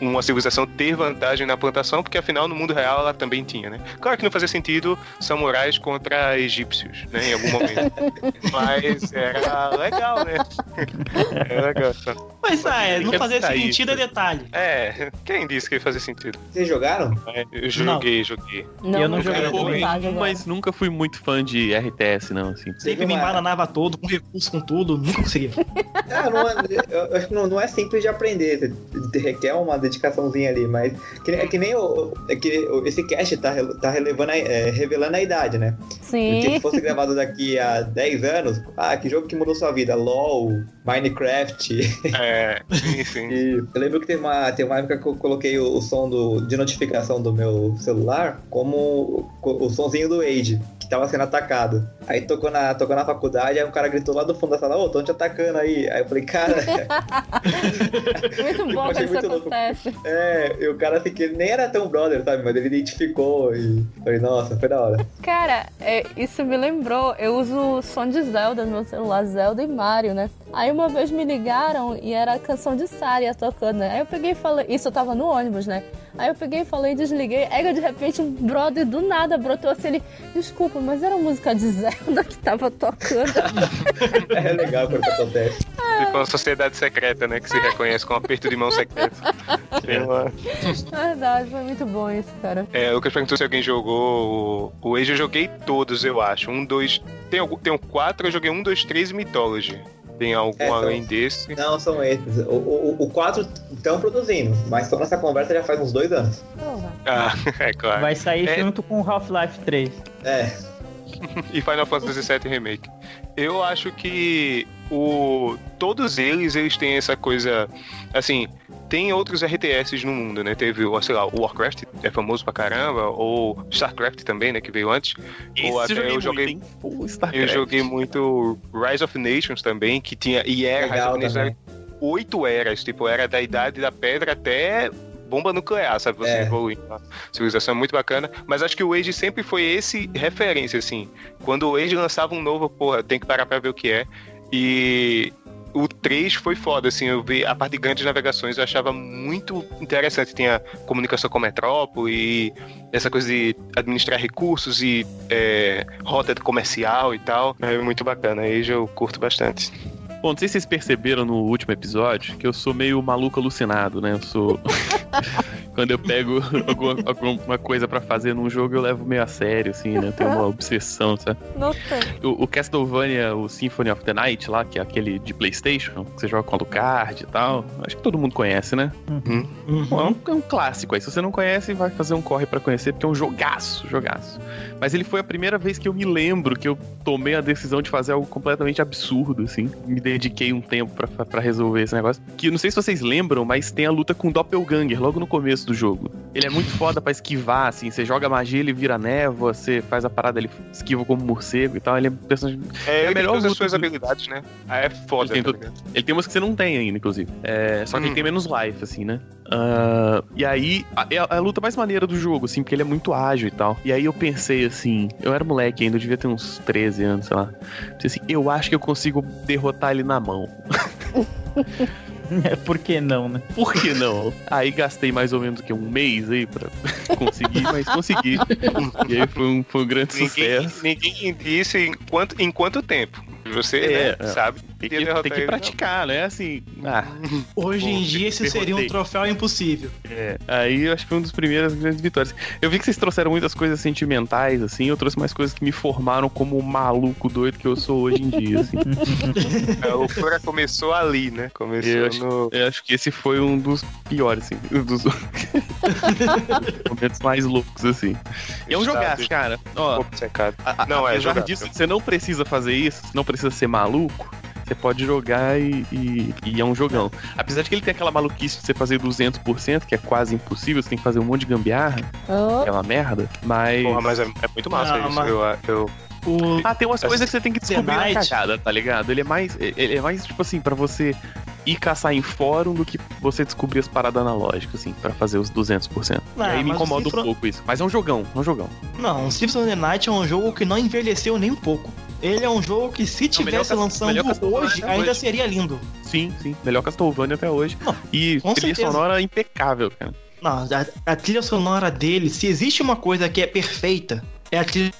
uma civilização ter vantagem na plantação, porque afinal no mundo real ela também tinha, né? Claro que não fazia sentido samurais contra egípcios, né, em algum momento. Mas era legal, né? Era legal. Mas ah, é, não fazia sentido é detalhe. É, quem disse que fazia sentido? Vocês jogaram? É, eu joguei, não. joguei. Não, eu não joguei, joguei mas nunca fui muito fã de RTS, não, assim. Sempre me embananava todo, com recurso, com tudo, nunca consegui. Ah, não, é, não, não é simples de aprender aprender, requer uma dedicaçãozinha ali, mas que, é que nem o, é que esse cast tá, tá relevando a, é, revelando a idade, né? Sim. Porque se fosse gravado daqui a 10 anos, ah, que jogo que mudou sua vida? LOL, Minecraft. É, sim, sim. e eu lembro que tem uma, tem uma época que eu coloquei o, o som do, de notificação do meu celular como o, o sonzinho do Age, tava sendo atacado. Aí tocou na, tocou na faculdade, aí um cara gritou lá do fundo da sala, ô, oh, tô te atacando aí. Aí eu falei, cara. muito bom que isso acontece. Louco. É, e o cara assim, que nem era tão brother, sabe? Mas ele identificou e falei, nossa, foi da hora. Cara, é, isso me lembrou, eu uso o som de Zelda no meu celular, Zelda e Mario, né? Aí uma vez me ligaram e era a canção de Saria tocando, né? Aí eu peguei e falei, isso eu tava no ônibus, né? Aí eu peguei e falei, desliguei. Aí de repente um brother do nada brotou assim, ele, desculpa, mas era música de Zelda que tava tocando. é legal quando acontece. Tipo uma sociedade secreta, né? Que se reconhece com um aperto de mão secreto. Verdade, foi muito bom isso, cara. É, o Lucas perguntou se alguém jogou o Age, eu joguei todos, eu acho. Um, dois. Tem, tem um quatro, eu joguei um, dois, três e Mythology. Tem algum é, além desse? Não, são esses. O, o, o 4 estão produzindo, mas estão nessa conversa já faz uns dois anos. Ah, é claro. Vai sair é... junto com Half-Life 3. É. e Final Fantasy VII Remake. Eu acho que o todos eles eles têm essa coisa assim tem outros RTS no mundo, né? Teve, sei lá, o Warcraft, é famoso pra caramba, ou StarCraft também, né? Que veio antes. Esse ou até eu joguei. Muito, eu joguei muito Rise of Nations também, que tinha. E era Legal, Rise of Nations oito eras, tipo, era da idade da pedra até bomba nuclear, sabe? Você é. evolui. Uma civilização é muito bacana. Mas acho que o Age sempre foi esse referência, assim. Quando o Age lançava um novo, porra, tem que parar pra ver o que é. E o 3 foi foda, assim, eu vi a parte de grandes navegações, eu achava muito interessante. Tinha comunicação com a metrópole e essa coisa de administrar recursos e é, rota comercial e tal. É muito bacana, aí eu curto bastante. Bom, não sei se vocês perceberam no último episódio que eu sou meio maluco alucinado, né? Eu sou. Quando eu pego alguma, alguma coisa para fazer num jogo, eu levo meio a sério, assim, né? Eu tenho uma obsessão, sabe? Tem. O, o Castlevania, o Symphony of the Night lá, que é aquele de PlayStation, que você joga com o Alucard e tal. Acho que todo mundo conhece, né? Uhum. Uhum. Bom, é, um, é um clássico aí. Se você não conhece, vai fazer um corre para conhecer, porque é um jogaço, jogaço. Mas ele foi a primeira vez que eu me lembro que eu tomei a decisão de fazer algo completamente absurdo, assim. Me dediquei um tempo para resolver esse negócio. Que não sei se vocês lembram, mas tem a luta com o Doppelganger logo no começo do jogo. Ele é muito foda para esquivar, assim. Você joga magia, ele vira névoa, você faz a parada, ele esquiva como morcego e tal. Ele é personagem. É, é a melhor das suas do... habilidades, né? Ah, é foda. Ele tem, tá ele tem umas que você não tem ainda, inclusive. É... Só que hum. ele tem menos life, assim, né? Uh... E aí, é a, a, luta mais maneira do jogo, assim, porque ele é muito ágil e tal. E aí eu pensei assim, eu era moleque ainda, eu devia ter uns 13 anos, sei lá. Pensei assim, eu acho que eu consigo derrotar ele na mão. É, por que não, né? Por que não? Aí gastei mais ou menos que um mês aí pra conseguir, mas consegui. E aí foi um, foi um grande ninguém, sucesso. Ninguém disse em quanto, em quanto tempo. Você é, né, sabe. Tem que, tem que praticar, né? Assim. Ah, Hoje em dia esse seria um troféu impossível. É. Aí eu acho que foi uma das primeiras grandes vitórias. Eu vi que vocês trouxeram muitas coisas sentimentais, assim. Eu trouxe mais coisas que me formaram como o maluco doido que eu sou hoje em dia, assim. a loucura começou ali, né? Começou eu acho, no. Eu acho que esse foi um dos piores, assim. Dos momentos mais loucos, assim. E é um jogaço, cara. Ó, um pouco secado. A, a, não, é jogaço. disso, você não precisa fazer isso, não precisa ser maluco, Você pode jogar e, e, e, é um jogão. Apesar de que ele tem aquela maluquice de você fazer 200%, que é quase impossível, você tem que fazer um monte de gambiarra. Oh. É uma merda, mas. Porra, mas é, é muito massa Não, isso. Mas... Eu, eu, o... Ah, tem umas coisas que você tem que descobrir na cagada, tá ligado? Ele é mais. Ele é mais, tipo assim, para você ir caçar em fórum do que você descobrir as paradas analógicas, assim, para fazer os 200%. Ah, e aí me incomoda um pouco isso. Mas é um jogão, é um jogão. Não, Symphony of the Night é um jogo que não envelheceu nem um pouco. Ele é um jogo que se tivesse lançando hoje, ainda hoje. seria lindo. Sim, sim. Melhor Castlevania até hoje. Não, e trilha certeza. sonora impecável, cara. Não, a, a, trilha sonora dele, se existe uma coisa que é perfeita, é a trilha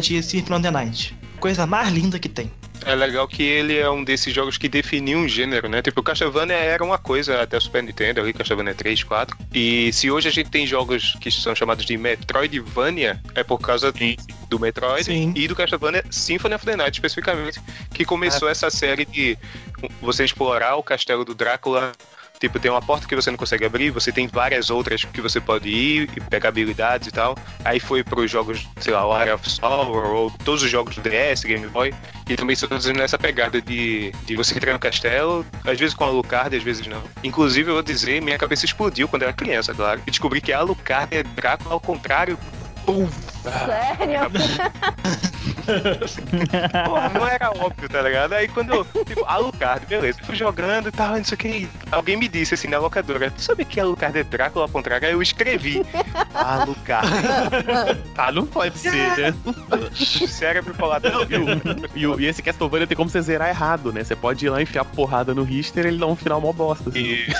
de Symphony the Night. Coisa mais linda que tem. É legal que ele é um desses jogos que definiu um gênero, né? Tipo, o Castlevania era uma coisa até o Super Nintendo, ali, Castlevania 3, 4. E se hoje a gente tem jogos que são chamados de Metroidvania, é por causa Sim. do Metroid Sim. e do Castlevania Symphony of the Night, especificamente, que começou é. essa série de você explorar o castelo do Drácula Tipo, tem uma porta que você não consegue abrir, você tem várias outras que você pode ir e pegar habilidades e tal. Aí foi pros jogos, sei lá, Area of Sorrow, ou todos os jogos do DS, Game Boy. E também estão fazendo essa pegada de, de você entrar no castelo, às vezes com a Alucard, às vezes não. Inclusive, eu vou dizer, minha cabeça explodiu quando era criança, claro. E descobri que a Alucard é Drácula ao contrário Pum. Sério? Porra, não era óbvio, tá ligado? Aí quando eu, tipo, Alucard, beleza, fui jogando e tal, não sei o que. Alguém me disse assim na locadora, tu sabe que Alucard é Drácula ao contrário? Aí eu escrevi. Alucard. ah, não pode ser, né? Cérebro colado. E, e, e esse Castlevania tem como você zerar errado, né? Você pode ir lá enfiar porrada no Richter e ele dá um final mó bosta. Assim. E...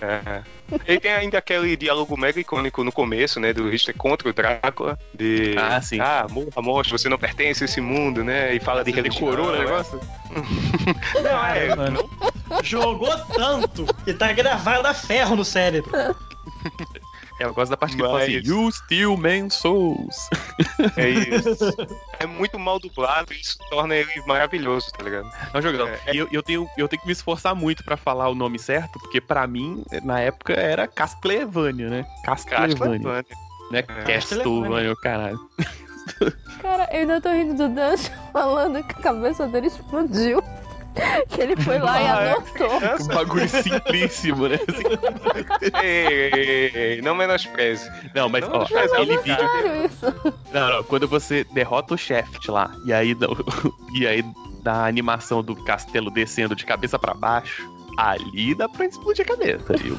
É. Ele tem ainda aquele diálogo mega icônico no começo, né? Do Richter contra o Drácula. De. Ah, sim. Ah, morra, morte, você não pertence a esse mundo, né? E fala de religião. Decorou o negócio? não, é. Mano. Jogou tanto que tá gravado a ferro no cérebro. É, eu gosto da parte que ele fala assim, You steal men's souls. É isso. é muito mal dublado e isso torna ele maravilhoso, tá ligado? Não, jogão. É, é... Eu, eu, tenho, eu tenho que me esforçar muito pra falar o nome certo, porque pra mim, na época, era Castlevania, né? Castlevania. Né? É. Castlevania, caralho. Cara, eu ainda tô rindo do Dante falando que a cabeça dele explodiu. que ele foi lá ah, e anotou. É um bagulho simplíssimo, né? ei, ei, ei, não menospreze. Não, mas não ó, aquele vídeo. Isso. Não, não, quando você derrota o Shaft lá, e aí, e aí da animação do castelo descendo de cabeça para baixo, ali dá pra explodir a cabeça, viu?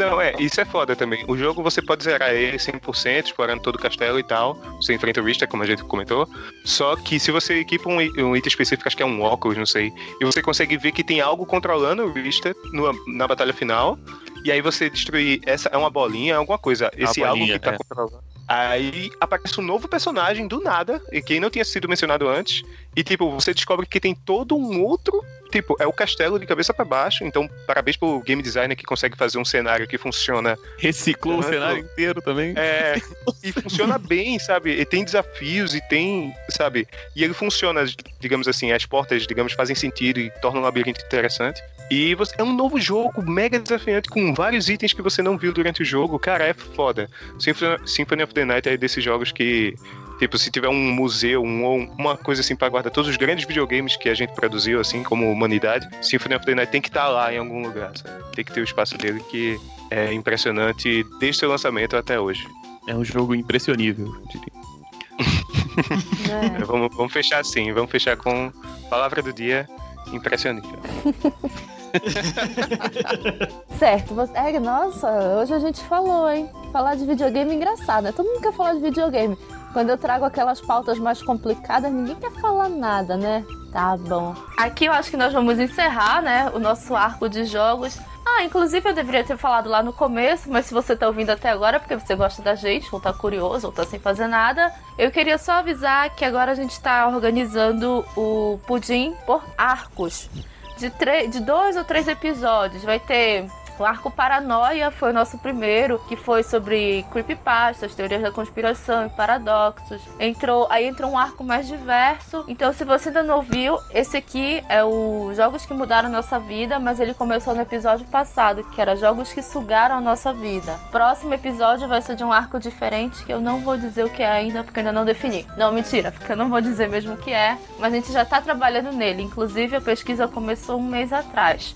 Não, é, isso é foda também. O jogo você pode zerar ele 100%, explorando todo o castelo e tal. Você enfrenta o Richter, como a gente comentou. Só que se você equipa um, um, item específico, acho que é um óculos, não sei, e você consegue ver que tem algo controlando o Richter no, na batalha final. E aí você destruir. Essa é uma bolinha, é alguma coisa. Esse bolinha, algo que tá é. controlando. Aí aparece um novo personagem do nada, e que não tinha sido mencionado antes. E tipo, você descobre que tem todo um outro tipo, é o castelo de cabeça para baixo. Então, parabéns pro game designer que consegue fazer um cenário que funciona. Reciclou o cenário inteiro também. É, e funciona bem, sabe? E tem desafios e tem, sabe? E ele funciona, digamos assim, as portas, digamos, fazem sentido e tornam o labirinto interessante. E você, é um novo jogo, mega desafiante, com vários itens que você não viu durante o jogo. Cara, é foda. Symphony, Symphony of the Night é desses jogos que Tipo, se tiver um museu, um, uma coisa assim para guardar todos os grandes videogames que a gente produziu, assim, como humanidade, Symphony of the Night tem que estar tá lá em algum lugar, sabe? Tem que ter o espaço dele que é impressionante desde seu lançamento até hoje. É um jogo impressionível, diria. É. vamos, vamos fechar assim, vamos fechar com palavra do dia impressionível. certo, é, nossa, hoje a gente falou, hein? Falar de videogame é engraçado, né? Todo mundo quer falar de videogame. Quando eu trago aquelas pautas mais complicadas, ninguém quer falar nada, né? Tá bom. Aqui eu acho que nós vamos encerrar, né? O nosso arco de jogos. Ah, inclusive eu deveria ter falado lá no começo, mas se você tá ouvindo até agora porque você gosta da gente, ou tá curioso, ou tá sem fazer nada, eu queria só avisar que agora a gente tá organizando o pudim por arcos. De, de dois ou três episódios. Vai ter O arco Paranoia foi o nosso primeiro, que foi sobre creepypastas, teorias da conspiração e paradoxos. Entrou, aí entrou um arco mais diverso. Então, se você ainda não ouviu, esse aqui é o Jogos que Mudaram Nossa Vida, mas ele começou no episódio passado, que era Jogos que Sugaram a Nossa Vida. Próximo episódio vai ser de um arco diferente, que eu não vou dizer o que é ainda, porque ainda não defini. Não, mentira, porque eu não vou dizer mesmo o que é, mas a gente já tá trabalhando nele. Inclusive, a pesquisa começou um mês atrás.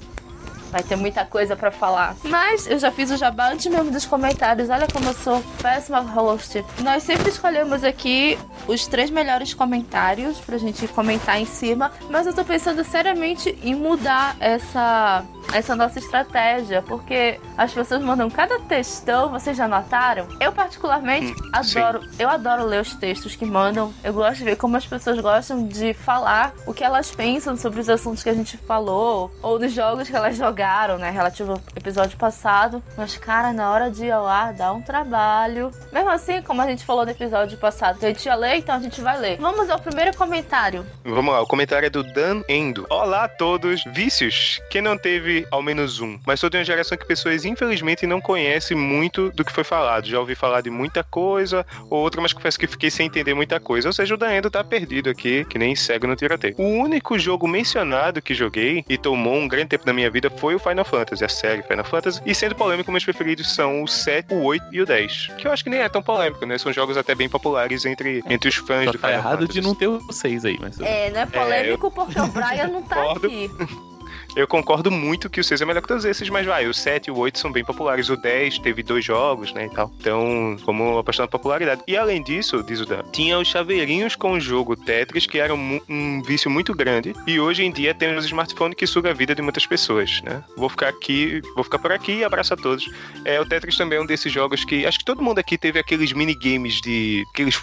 Vai ter muita coisa para falar. Mas eu já fiz o jabá antes mesmo dos comentários. Olha como eu sou péssima host. Nós sempre escolhemos aqui os três melhores comentários pra gente comentar em cima. Mas eu tô pensando seriamente em mudar essa essa nossa estratégia, porque as pessoas mandam cada textão, vocês já notaram? Eu particularmente hum, adoro, sim. eu adoro ler os textos que mandam. Eu gosto de ver como as pessoas gostam de falar o que elas pensam sobre os assuntos que a gente falou ou dos jogos que elas jogaram, né, relativo ao episódio passado. Mas cara, na hora de ir lá dá um trabalho. Mesmo assim, como a gente falou no episódio passado, a gente ia ler, então a gente vai ler. Vamos ao primeiro comentário. Vamos lá, o comentário é do Dan Endo. Olá a todos, vícios. Quem não teve ao menos um. Mas sou de uma geração que pessoas, infelizmente, não conhecem muito do que foi falado. Já ouvi falar de muita coisa, ou outra, mas confesso que fiquei sem entender muita coisa. Ou seja, o Daendo tá perdido aqui, que nem cego no tiroteio. O único jogo mencionado que joguei e tomou um grande tempo da minha vida foi o Final Fantasy, a série Final Fantasy. E sendo polêmico, meus preferidos são o 7, o 8 e o 10. Que eu acho que nem é tão polêmico, né? São jogos até bem populares entre, entre os fãs Só do tá Final errado Fantasy. de não ter o 6 aí, mas. É, não é polêmico é, eu... porque o Brian não tá aqui. Eu concordo muito que o 6 é melhor que todos esses, mas vai, o 7 e o 8 são bem populares. O 10 teve dois jogos, né, e tal. Então, como apaixonado por popularidade. E além disso, diz o Dan, tinha os chaveirinhos com o jogo Tetris, que era um, um vício muito grande. E hoje em dia temos smartphone que suga a vida de muitas pessoas, né? Vou ficar aqui, vou ficar por aqui abraço a todos. É, o Tetris também é um desses jogos que acho que todo mundo aqui teve aqueles minigames de aqueles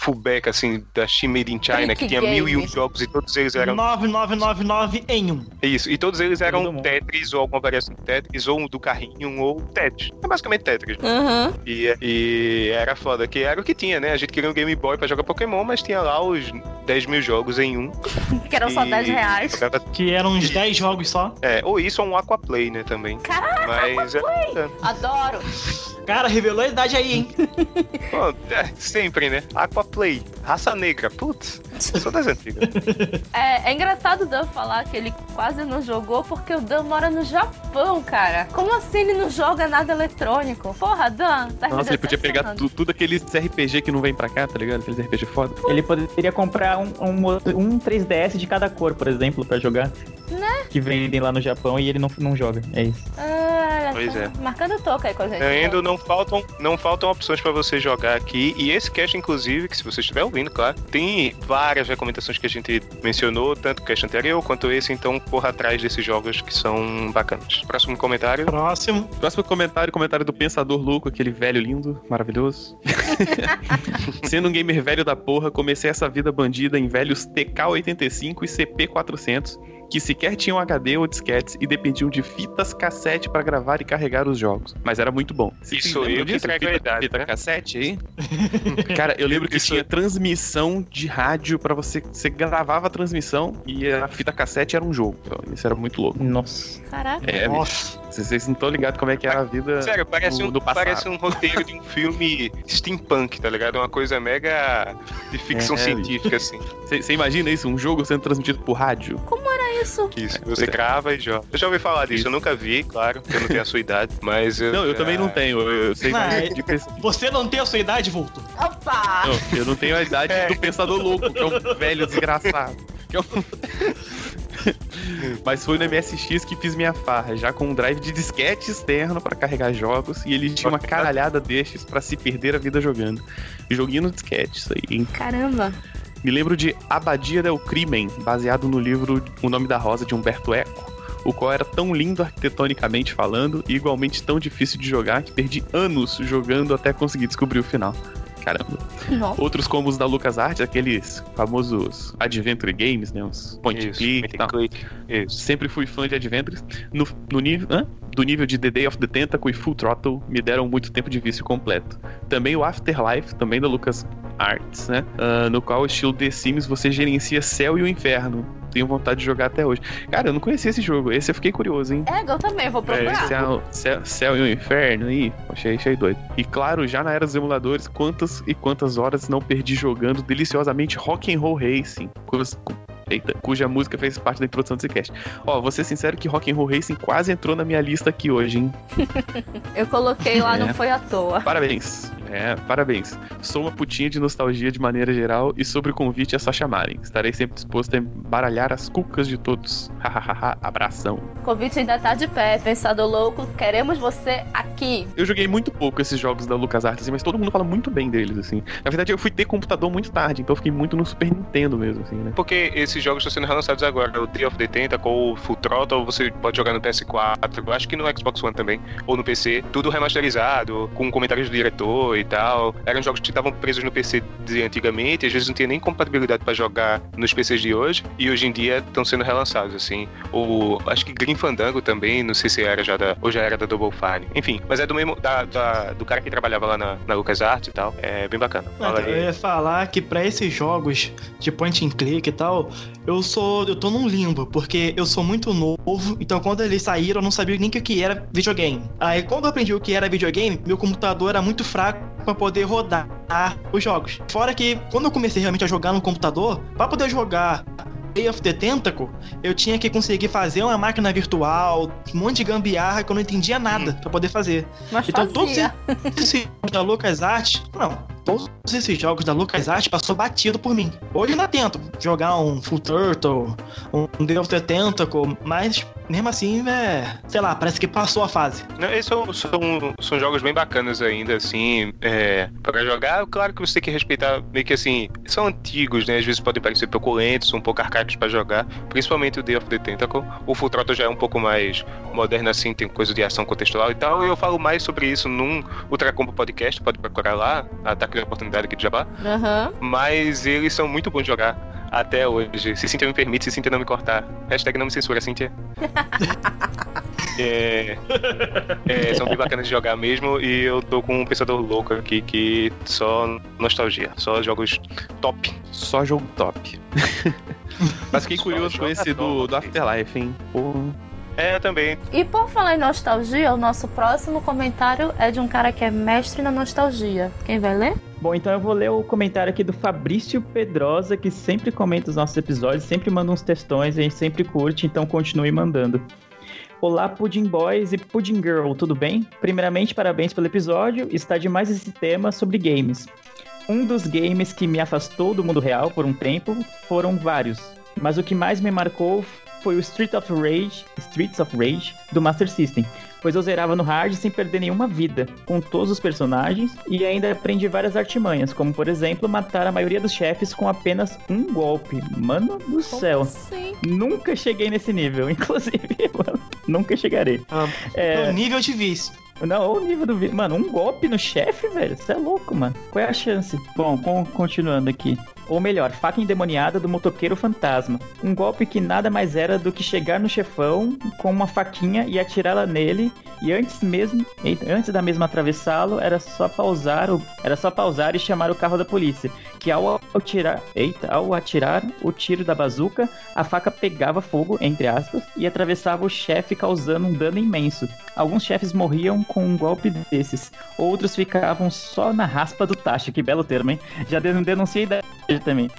fullback, assim, da Steam Made in China, que tinha mil e um jogos e todos eles eram. 9999 em um. Isso, e todos eles eram Tetris ou alguma variação de Tetris, ou um do carrinho, ou Tetris. É basicamente Tetris. Uhum. E, e era foda, que era o que tinha, né? A gente queria um Game Boy pra jogar Pokémon, mas tinha lá os 10 mil jogos em um. que eram só 10 reais. Que eram uns 10 jogos só. É, ou isso ou um Aquaplay, né, também. Caraca, mas, Aquaplay! É... Adoro! Cara, revelou a idade aí, hein? Pô, é, sempre, né? Aquaplay, raça negra. Putz, sou das antigas. É, é engraçado o Dan falar que ele quase não jogou porque o Dan mora no Japão, cara. Como assim ele não joga nada eletrônico? Porra, Dan, tá Nossa, ele podia pegar tu, tudo aqueles RPG que não vem pra cá, tá ligado? Aqueles RPG foda. Ele poderia comprar um, um, um 3DS de cada cor, por exemplo, pra jogar. Né? Que vendem lá no Japão e ele não, não joga. É isso. Pois é. Marcando toca aí com a gente. Ainda não faltam, não faltam opções para você jogar aqui. E esse cast, inclusive, que se você estiver ouvindo, claro, tem várias recomendações que a gente mencionou, tanto o cast anterior quanto esse, então corra atrás desses jogos que são bacanas. Próximo comentário. Próximo. Próximo comentário, comentário do Pensador Louco, aquele velho lindo, maravilhoso. Sendo um gamer velho da porra, comecei essa vida bandida em velhos TK-85 e CP-400 que sequer tinham HD ou disquetes e dependiam de fitas cassete para gravar e carregar os jogos. Mas era muito bom. Você Isso eu disso? que fita, idade, fita né? cassete aí? Cara, eu lembro que Isso... tinha transmissão de rádio para você. Você gravava a transmissão e a fita cassete era um jogo. Isso era muito louco. Nossa. Caraca. É, Nossa. Vocês não estão ligados como é que era a vida. Sério, parece, um, parece um roteiro de um filme steampunk, tá ligado? Uma coisa mega de ficção é, científica, assim. Você imagina isso? Um jogo sendo transmitido por rádio? Como era isso? Isso, é, você é. grava e joga. Eu já ouvi falar disso, isso. eu nunca vi, claro, porque eu não tenho a sua idade, mas. Eu, não, eu também não tenho. Eu sei mais de... Você não tem a sua idade, Vulto? Opa! Não, eu não tenho a idade é. do pensador louco, que é um velho desgraçado. Que é um... Mas foi no MSX que fiz minha farra, já com um drive de disquete externo para carregar jogos e ele tinha uma caralhada destes para se perder a vida jogando. Joguinho no disquete, isso aí, hein? Caramba! Me lembro de Abadia del Crimen, baseado no livro O Nome da Rosa de Humberto Eco, o qual era tão lindo arquitetonicamente falando e igualmente tão difícil de jogar que perdi anos jogando até conseguir descobrir o final. Caramba. Nossa. Outros combos da LucasArts, aqueles famosos Adventure Games, né? Os point Isso, click e. Click. Sempre fui fã de Adventures. No, no nível, hã? do nível de The Day of the Tentacle e Full Throttle, me deram muito tempo de vício completo. Também o Afterlife, também da LucasArts, né? Uh, no qual, estilo The Sims, você gerencia céu e o inferno tenho vontade de jogar até hoje. Cara, eu não conhecia esse jogo. Esse eu fiquei curioso, hein? É, eu também, vou procurar. É, céu, céu, céu e o inferno aí. Achei, achei doido. E claro, já na era dos emuladores, quantas e quantas horas não perdi jogando deliciosamente Rock and Roll Racing. Eita, cuja música fez parte da introdução desse cast. Ó, vou ser sincero que Rock and Roll Racing quase entrou na minha lista aqui hoje, hein? eu coloquei lá, é. não foi à toa. Parabéns. É, parabéns. Sou uma putinha de nostalgia de maneira geral e sobre o convite é só chamarem. Estarei sempre disposto a embaralhar as cucas de todos. Hahaha, abração. O convite ainda tá de pé, pensador louco, queremos você aqui. Eu joguei muito pouco esses jogos da LucasArts, assim, mas todo mundo fala muito bem deles, assim. Na verdade, eu fui ter computador muito tarde, então eu fiquei muito no Super Nintendo mesmo, assim, né? Porque esses jogos estão sendo relançados agora, o Day of the Tentacle, o Full Throttle, você pode jogar no PS4, eu acho que no Xbox One também, ou no PC, tudo remasterizado, com comentários do diretor e tal. Eram jogos que estavam presos no PC de antigamente, às vezes não tinha nem compatibilidade para jogar nos PCs de hoje, e hoje em dia estão sendo relançados, assim. O, acho que Green Fandango também, não sei se era já da, ou já era da Double Fine. Enfim, mas é do mesmo, da, da do cara que trabalhava lá na, na LucasArts e tal, é bem bacana. Fala eu ia falar que para esses jogos de point and click e tal, eu sou, eu tô num limbo, porque eu sou muito novo, então quando eles saíram eu não sabia nem o que era videogame. Aí quando eu aprendi o que era videogame, meu computador era muito fraco para poder rodar os jogos. Fora que quando eu comecei realmente a jogar no computador, para poder jogar Day of the Tentacle, eu tinha que conseguir fazer uma máquina virtual, um monte de gambiarra que eu não entendia nada para poder fazer. Mas então fazia. todos esses jogos da LucasArts, não, todos esses jogos da LucasArts passou batido por mim. Hoje eu ainda tento jogar um Full Turtle, um of the Tentacle, mas mesmo assim, é, sei lá, parece que passou a fase. Não, esses são, são, são jogos bem bacanas ainda, assim, é, para jogar. Claro que você tem que respeitar, meio que assim, são antigos, né? Às vezes podem parecer peculentos, um pouco arcaicos para jogar, principalmente o Day of the Tentacle. O Full Throttle já é um pouco mais moderno, assim, tem coisa de ação contextual e tal. E eu falo mais sobre isso num Ultra Combo Podcast, pode procurar lá, Ataque da Oportunidade aqui de Jabá. Uhum. Mas eles são muito bons de jogar até hoje. Se Cintia me permite, se Cintia não me cortar. Hashtag não me censura, Cintia. é, é, são bem bacanas de jogar mesmo e eu tô com um pensador louco aqui que só nostalgia, só jogos top. Só jogo top. Mas fiquei curioso com esse do, do Afterlife, hein? Porra. É, eu também. E por falar em nostalgia, o nosso próximo comentário é de um cara que é mestre na nostalgia. Quem vai ler? Bom, então eu vou ler o comentário aqui do Fabrício Pedrosa, que sempre comenta os nossos episódios, sempre manda uns textões, a gente sempre curte, então continue mandando. Olá, Pudding Boys e Pudding Girl, tudo bem? Primeiramente, parabéns pelo episódio, está demais esse tema sobre games. Um dos games que me afastou do mundo real por um tempo foram vários, mas o que mais me marcou foi o Street of Rage, Streets of Rage do Master System, pois eu zerava no hard sem perder nenhuma vida, com todos os personagens e ainda aprendi várias artimanhas, como por exemplo matar a maioria dos chefes com apenas um golpe. Mano do Como céu. assim? Nunca cheguei nesse nível, inclusive, mano, nunca chegarei. Ah, É. No nível de vício. Não, olha o nível do vídeo. Mano, um golpe no chefe, velho? Você é louco, mano. Qual é a chance? Bom, con- continuando aqui. Ou melhor, faca endemoniada do motoqueiro fantasma. Um golpe que nada mais era do que chegar no chefão com uma faquinha e atirá-la nele. E antes mesmo, antes da mesma atravessá-lo, era só pausar, o, era só pausar e chamar o carro da polícia. Que ao atirar, eita, ao atirar o tiro da bazuca, a faca pegava fogo, entre aspas, e atravessava o chefe causando um dano imenso. Alguns chefes morriam com um golpe desses, outros ficavam só na raspa do tacho. Que belo termo, hein? Já den- denunciei da também.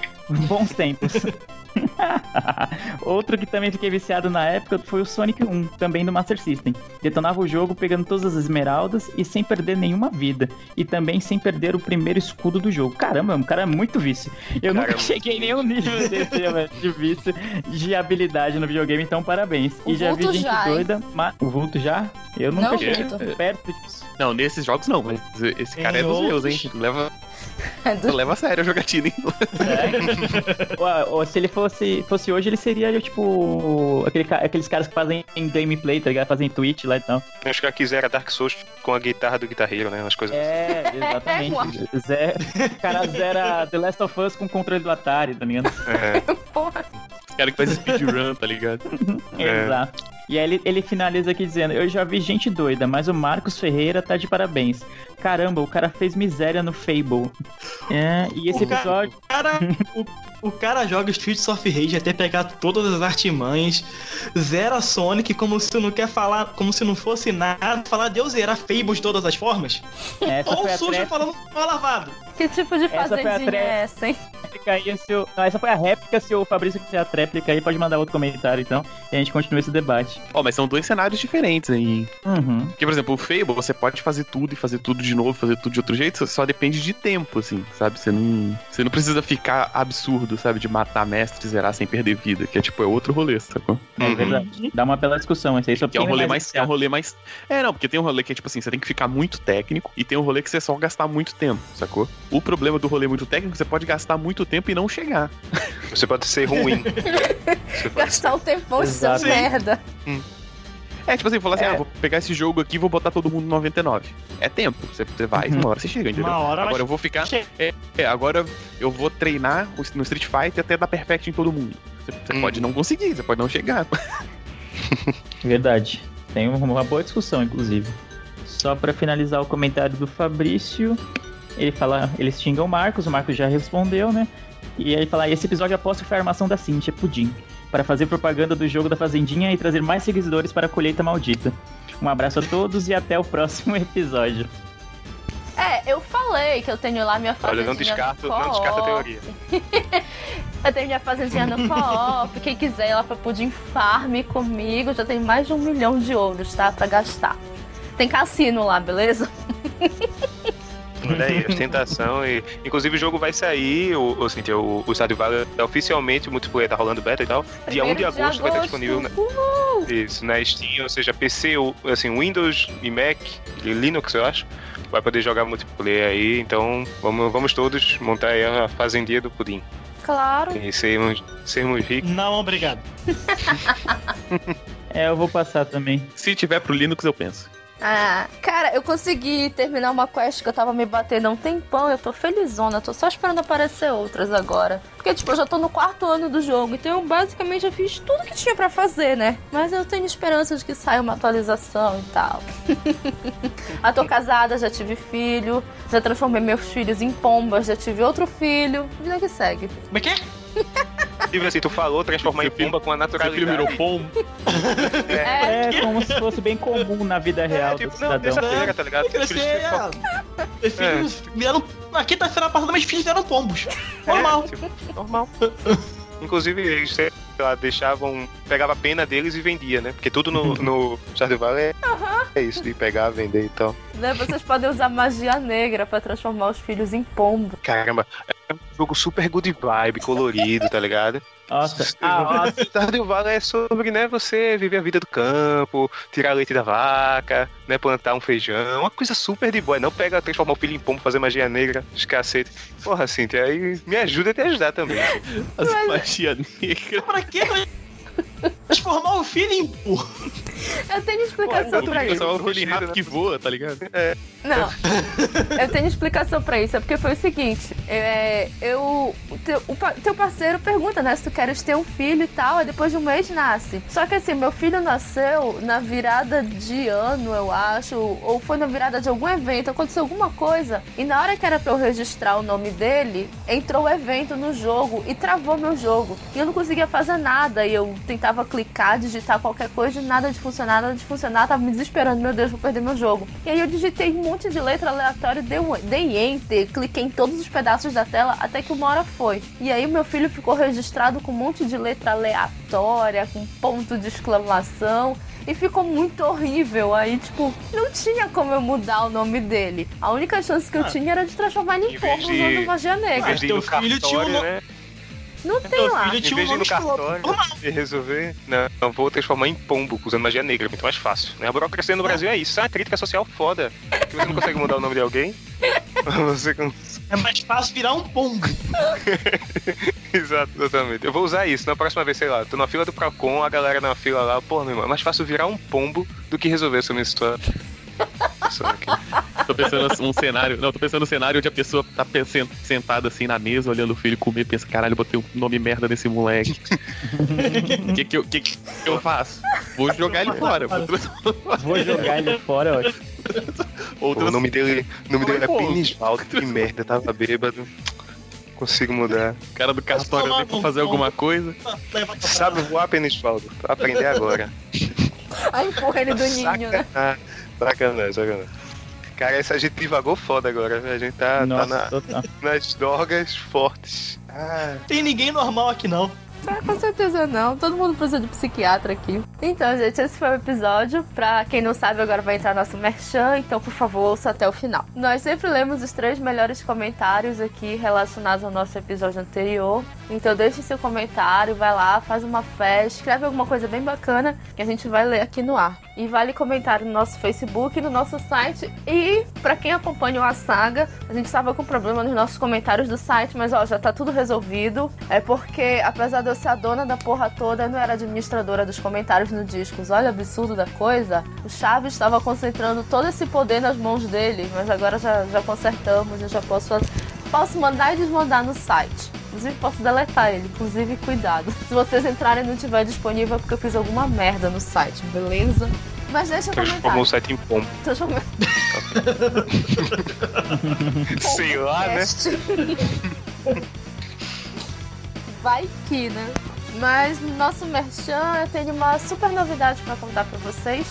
Bons tempos. Outro que também fiquei viciado na época foi o Sonic 1, também do Master System. Detonava o jogo pegando todas as esmeraldas e sem perder nenhuma vida. E também sem perder o primeiro escudo do jogo. Caramba, o cara é muito vício. Eu nunca Caramba. cheguei em nenhum nível desse de vício de habilidade no videogame, então parabéns. O e já vi vulto gente já, hein? doida. mas- O vulto já? Eu nunca Não, cheguei perto disso. Não, nesses jogos não, mas esse cara Em é dos meus, hein? Leva, do- leva a sério a jogatina, hein? É. Ou- ou se ele fosse, fosse hoje, ele seria tipo aquele aqueles caras que fazem gameplay, tá ligado? Fazem Twitch lá e tal. Acho que aqui Dark Souls com a guitarra do guitarreiro, né? Umas coisas É, exatamente. Zé, o cara zera The Last of Us com controle do Atari, tá ligado? assim. É. Porra. Cara que faz speedrun, tá ligado? É. Exato. E aí ele, ele finaliza aqui dizendo: Eu já vi gente doida, mas o Marcos Ferreira tá de parabéns. Caramba, o cara fez miséria no Fable. É, e esse o episódio. Cara, o, o, cara joga Streets of Rage até pegar todas as artimanhas, zera Sonic como se não quer falar, como se não fosse nada, falar Deus zerar Fable de todas as formas. Essa Ou sujo falando mal lavado. Que tipo de fazendinha é essa, hein? Aí, se o... Não, essa foi a réplica. Se o Fabrício quiser a tréplica aí, pode mandar outro comentário, então. E a gente continua esse debate. Ó, oh, mas são dois cenários diferentes aí. Uhum. Porque, por exemplo, o Fable, você pode fazer tudo e fazer tudo de novo, fazer tudo de outro jeito, só depende de tempo, assim, sabe? Você não, você não precisa ficar absurdo, sabe? De matar mestre e zerar sem perder vida, que é tipo, é outro rolê, sacou? É uhum. verdade. Dá uma bela discussão, esse aí só que é um rolê mais, mais é um rolê mais. É, não, porque tem um rolê que é tipo assim, você tem que ficar muito técnico e tem um rolê que você só gastar muito tempo, sacou? O problema do rolê muito técnico, você pode gastar muito tempo e não chegar. Você pode ser ruim. Gastar o tempo ser merda. Hum. É, tipo assim, falar assim, é. ah, vou pegar esse jogo aqui e vou botar todo mundo no 99. É tempo, você, você vai, uhum. uma hora você chega, entendeu? Uma hora agora eu vou ficar. É, é, agora eu vou treinar no Street Fighter até dar perfect em todo mundo. Você, você hum. pode não conseguir, você pode não chegar. Verdade. Tem uma boa discussão, inclusive. Só para finalizar o comentário do Fabrício, ele fala, eles xingam o Marcos, o Marcos já respondeu, né? E ele fala, esse episódio aposto que foi a armação da Cintia, Pudim, para fazer propaganda do jogo da Fazendinha e trazer mais seguidores para a colheita maldita. Um abraço a todos e até o próximo episódio. É, eu falei que eu tenho lá minha fazendinha Olha, não descarto, não descarta a teoria. eu tenho minha fazendinha no co-op. Quem quiser ir lá pra Pudim Farm comigo, já tem mais de um milhão de ouros, tá? Pra gastar. Tem cassino lá, beleza? Olha aí, ostentação. E, inclusive o jogo vai sair, o, o, assim, o, o Stardew Valley é oficialmente, o multiplayer tá rolando beta e tal. Dia 1 de agosto, agosto. vai estar disponível na, isso, na Steam, ou seja, PC, assim, Windows e Mac, e Linux, eu acho. Vai poder jogar multiplayer aí, então vamos, vamos todos montar aí a fazendinha do pudim. Claro. E sermos, sermos ricos. Não, obrigado. é, eu vou passar também. Se tiver pro Linux, eu penso. Ah, cara, eu consegui terminar uma quest que eu tava me batendo há um tempão. Eu tô felizona, tô só esperando aparecer outras agora. Porque, tipo, eu já tô no quarto ano do jogo, então eu basicamente já fiz tudo que tinha para fazer, né? Mas eu tenho esperança de que saia uma atualização e tal. ah, tô casada, já tive filho, já transformei meus filhos em pombas, já tive outro filho. Vida que segue. Como é que é? Tipo assim, tu falou transformar em pomba com a naturalidade. Filho virou pombo? É. é, como se fosse bem comum na vida real é, tipo, do cidadão. Não, deixa tá ligado? Crescer, é. Filhos vieram... Na quinta-feira passada, meus filhos vieram pombos. Normal. É, tipo, normal. Inclusive, eles lá, deixavam. Pegava a pena deles e vendia, né? Porque tudo no, no Stardew Valley é, uhum. é isso, de pegar, vender e tal. Né? Vocês podem usar magia negra pra transformar os filhos em pombo. Caramba, é um jogo super good vibe, colorido, tá ligado? Nossa, ah. Stardew Valley é sobre, né, você viver a vida do campo, tirar leite da vaca, né, plantar um feijão, uma coisa super de boa. Não pega, transformar o filho em pombo, fazer magia negra, os cacete. Porra, Cintia, aí me ajuda a te ajudar também. Fazer magia negra. Pra Transformar o filho em burro. Eu tenho explicação Pô, pra isso. Transformar o filho em rato que voa, tá ligado? É. Não. eu tenho explicação pra isso. É porque foi o seguinte: é, eu. O teu, o teu parceiro pergunta, né? Se tu queres ter um filho e tal, e depois de um mês nasce. Só que assim, meu filho nasceu na virada de ano, eu acho, ou foi na virada de algum evento, aconteceu alguma coisa. E na hora que era pra eu registrar o nome dele, entrou o evento no jogo e travou meu jogo. E eu não conseguia fazer nada. E eu tentava clicar, digitar qualquer coisa e nada de funcionar, nada de funcionar. Tava me desesperando, meu Deus, vou perder meu jogo. E aí eu digitei um monte de letra aleatória, dei, dei enter, cliquei em todos os pedaços da tela até que uma hora foi. E aí meu filho ficou registrado com um monte de letra aleatória, com ponto de exclamação e ficou muito horrível. Aí, tipo, não tinha como eu mudar o nome dele. A única chance que eu ah, tinha era de transformar ele em pombo usando magia negra. Ah, teu filho tinha um... né? Não tem lá. Filho em vez de ir no cartório e resolver, não, não, vou transformar em pombo usando magia negra, muito mais fácil. Né? A burocracia no Brasil é isso, é uma crítica social foda. Que você não consegue mudar o nome de alguém. Você É mais fácil virar um pombo. Exato, exatamente. Eu vou usar isso na próxima vez, sei lá. Tô na fila do Procon, a galera na fila lá, pô, meu irmão, é mais fácil virar um pombo do que resolver essa minha situação. Tô tô pensando um cenário. Não, tô pensando no cenário onde a pessoa tá sentada assim na mesa, olhando o filho comer, pensa, caralho, botei um nome merda nesse moleque. O que, que, eu, que, que eu faço? Vou jogar ele fora. Vou jogar ele fora, ótimo. Outras... O nome dele, nome dele é Penisvaldo, que merda, tava bêbado. Consigo mudar. O cara do cartório tem pra fazer alguma coisa. Sabe voar, Penisvaldo? Aprender agora. Aí empurra ele do ninho, né? Sacanagem, sacanagem. Cara, essa gente divagou foda agora, A gente tá, Nossa, tá na, nas drogas fortes. Ah. Tem ninguém normal aqui não. Ah, com certeza não. Todo mundo precisa de psiquiatra aqui. Então, gente, esse foi o episódio. Pra quem não sabe, agora vai entrar nosso merchan, então, por favor, ouça até o final. Nós sempre lemos os três melhores comentários aqui relacionados ao nosso episódio anterior. Então, deixe seu comentário, vai lá, faz uma fé, escreve alguma coisa bem bacana que a gente vai ler aqui no ar. E vale comentário no nosso Facebook, no nosso site. E para quem acompanha a saga, a gente estava com problema nos nossos comentários do site, mas ó, já tá tudo resolvido. É porque, apesar de eu ser a dona da porra toda, não era administradora dos comentários no Discos. Olha o absurdo da coisa. O Chaves estava concentrando todo esse poder nas mãos dele, mas agora já, já consertamos, eu já posso, posso mandar e desmandar no site. Inclusive posso deletar ele, inclusive cuidado. Se vocês entrarem e não tiver disponível é porque eu fiz alguma merda no site, beleza? Mas deixa eu comentar. Transformou o site em pombo. Transformou. Sei lá, né? Vai que, né? Mas no nosso merchan eu tenho uma super novidade para contar para vocês.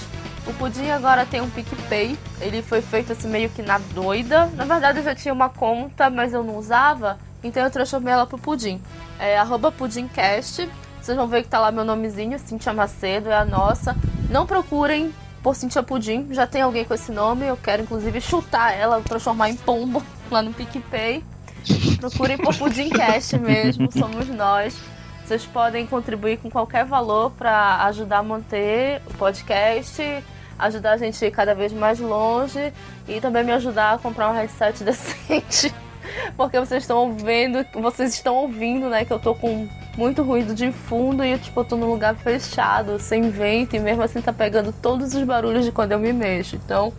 O Pudim agora tem um PicPay. Ele foi feito assim meio que na doida. Na verdade eu já tinha uma conta, mas eu não usava. Então eu transformei ela pro Pudim. É arroba Pudimcast. Vocês vão ver que tá lá meu nomezinho, Cintia Macedo, é a nossa. Não procurem por Cintia Pudim, já tem alguém com esse nome. Eu quero inclusive chutar ela, transformar em pombo lá no PicPay. Procurem por Pudimcast mesmo, somos nós. Vocês podem contribuir com qualquer valor para ajudar a manter o podcast, ajudar a gente a ir cada vez mais longe e também me ajudar a comprar um headset decente. Porque vocês estão vendo, vocês estão ouvindo, né, que eu tô com muito ruído de fundo e tipo, eu tô num lugar fechado, sem vento, e mesmo assim tá pegando todos os barulhos de quando eu me mexo. Então,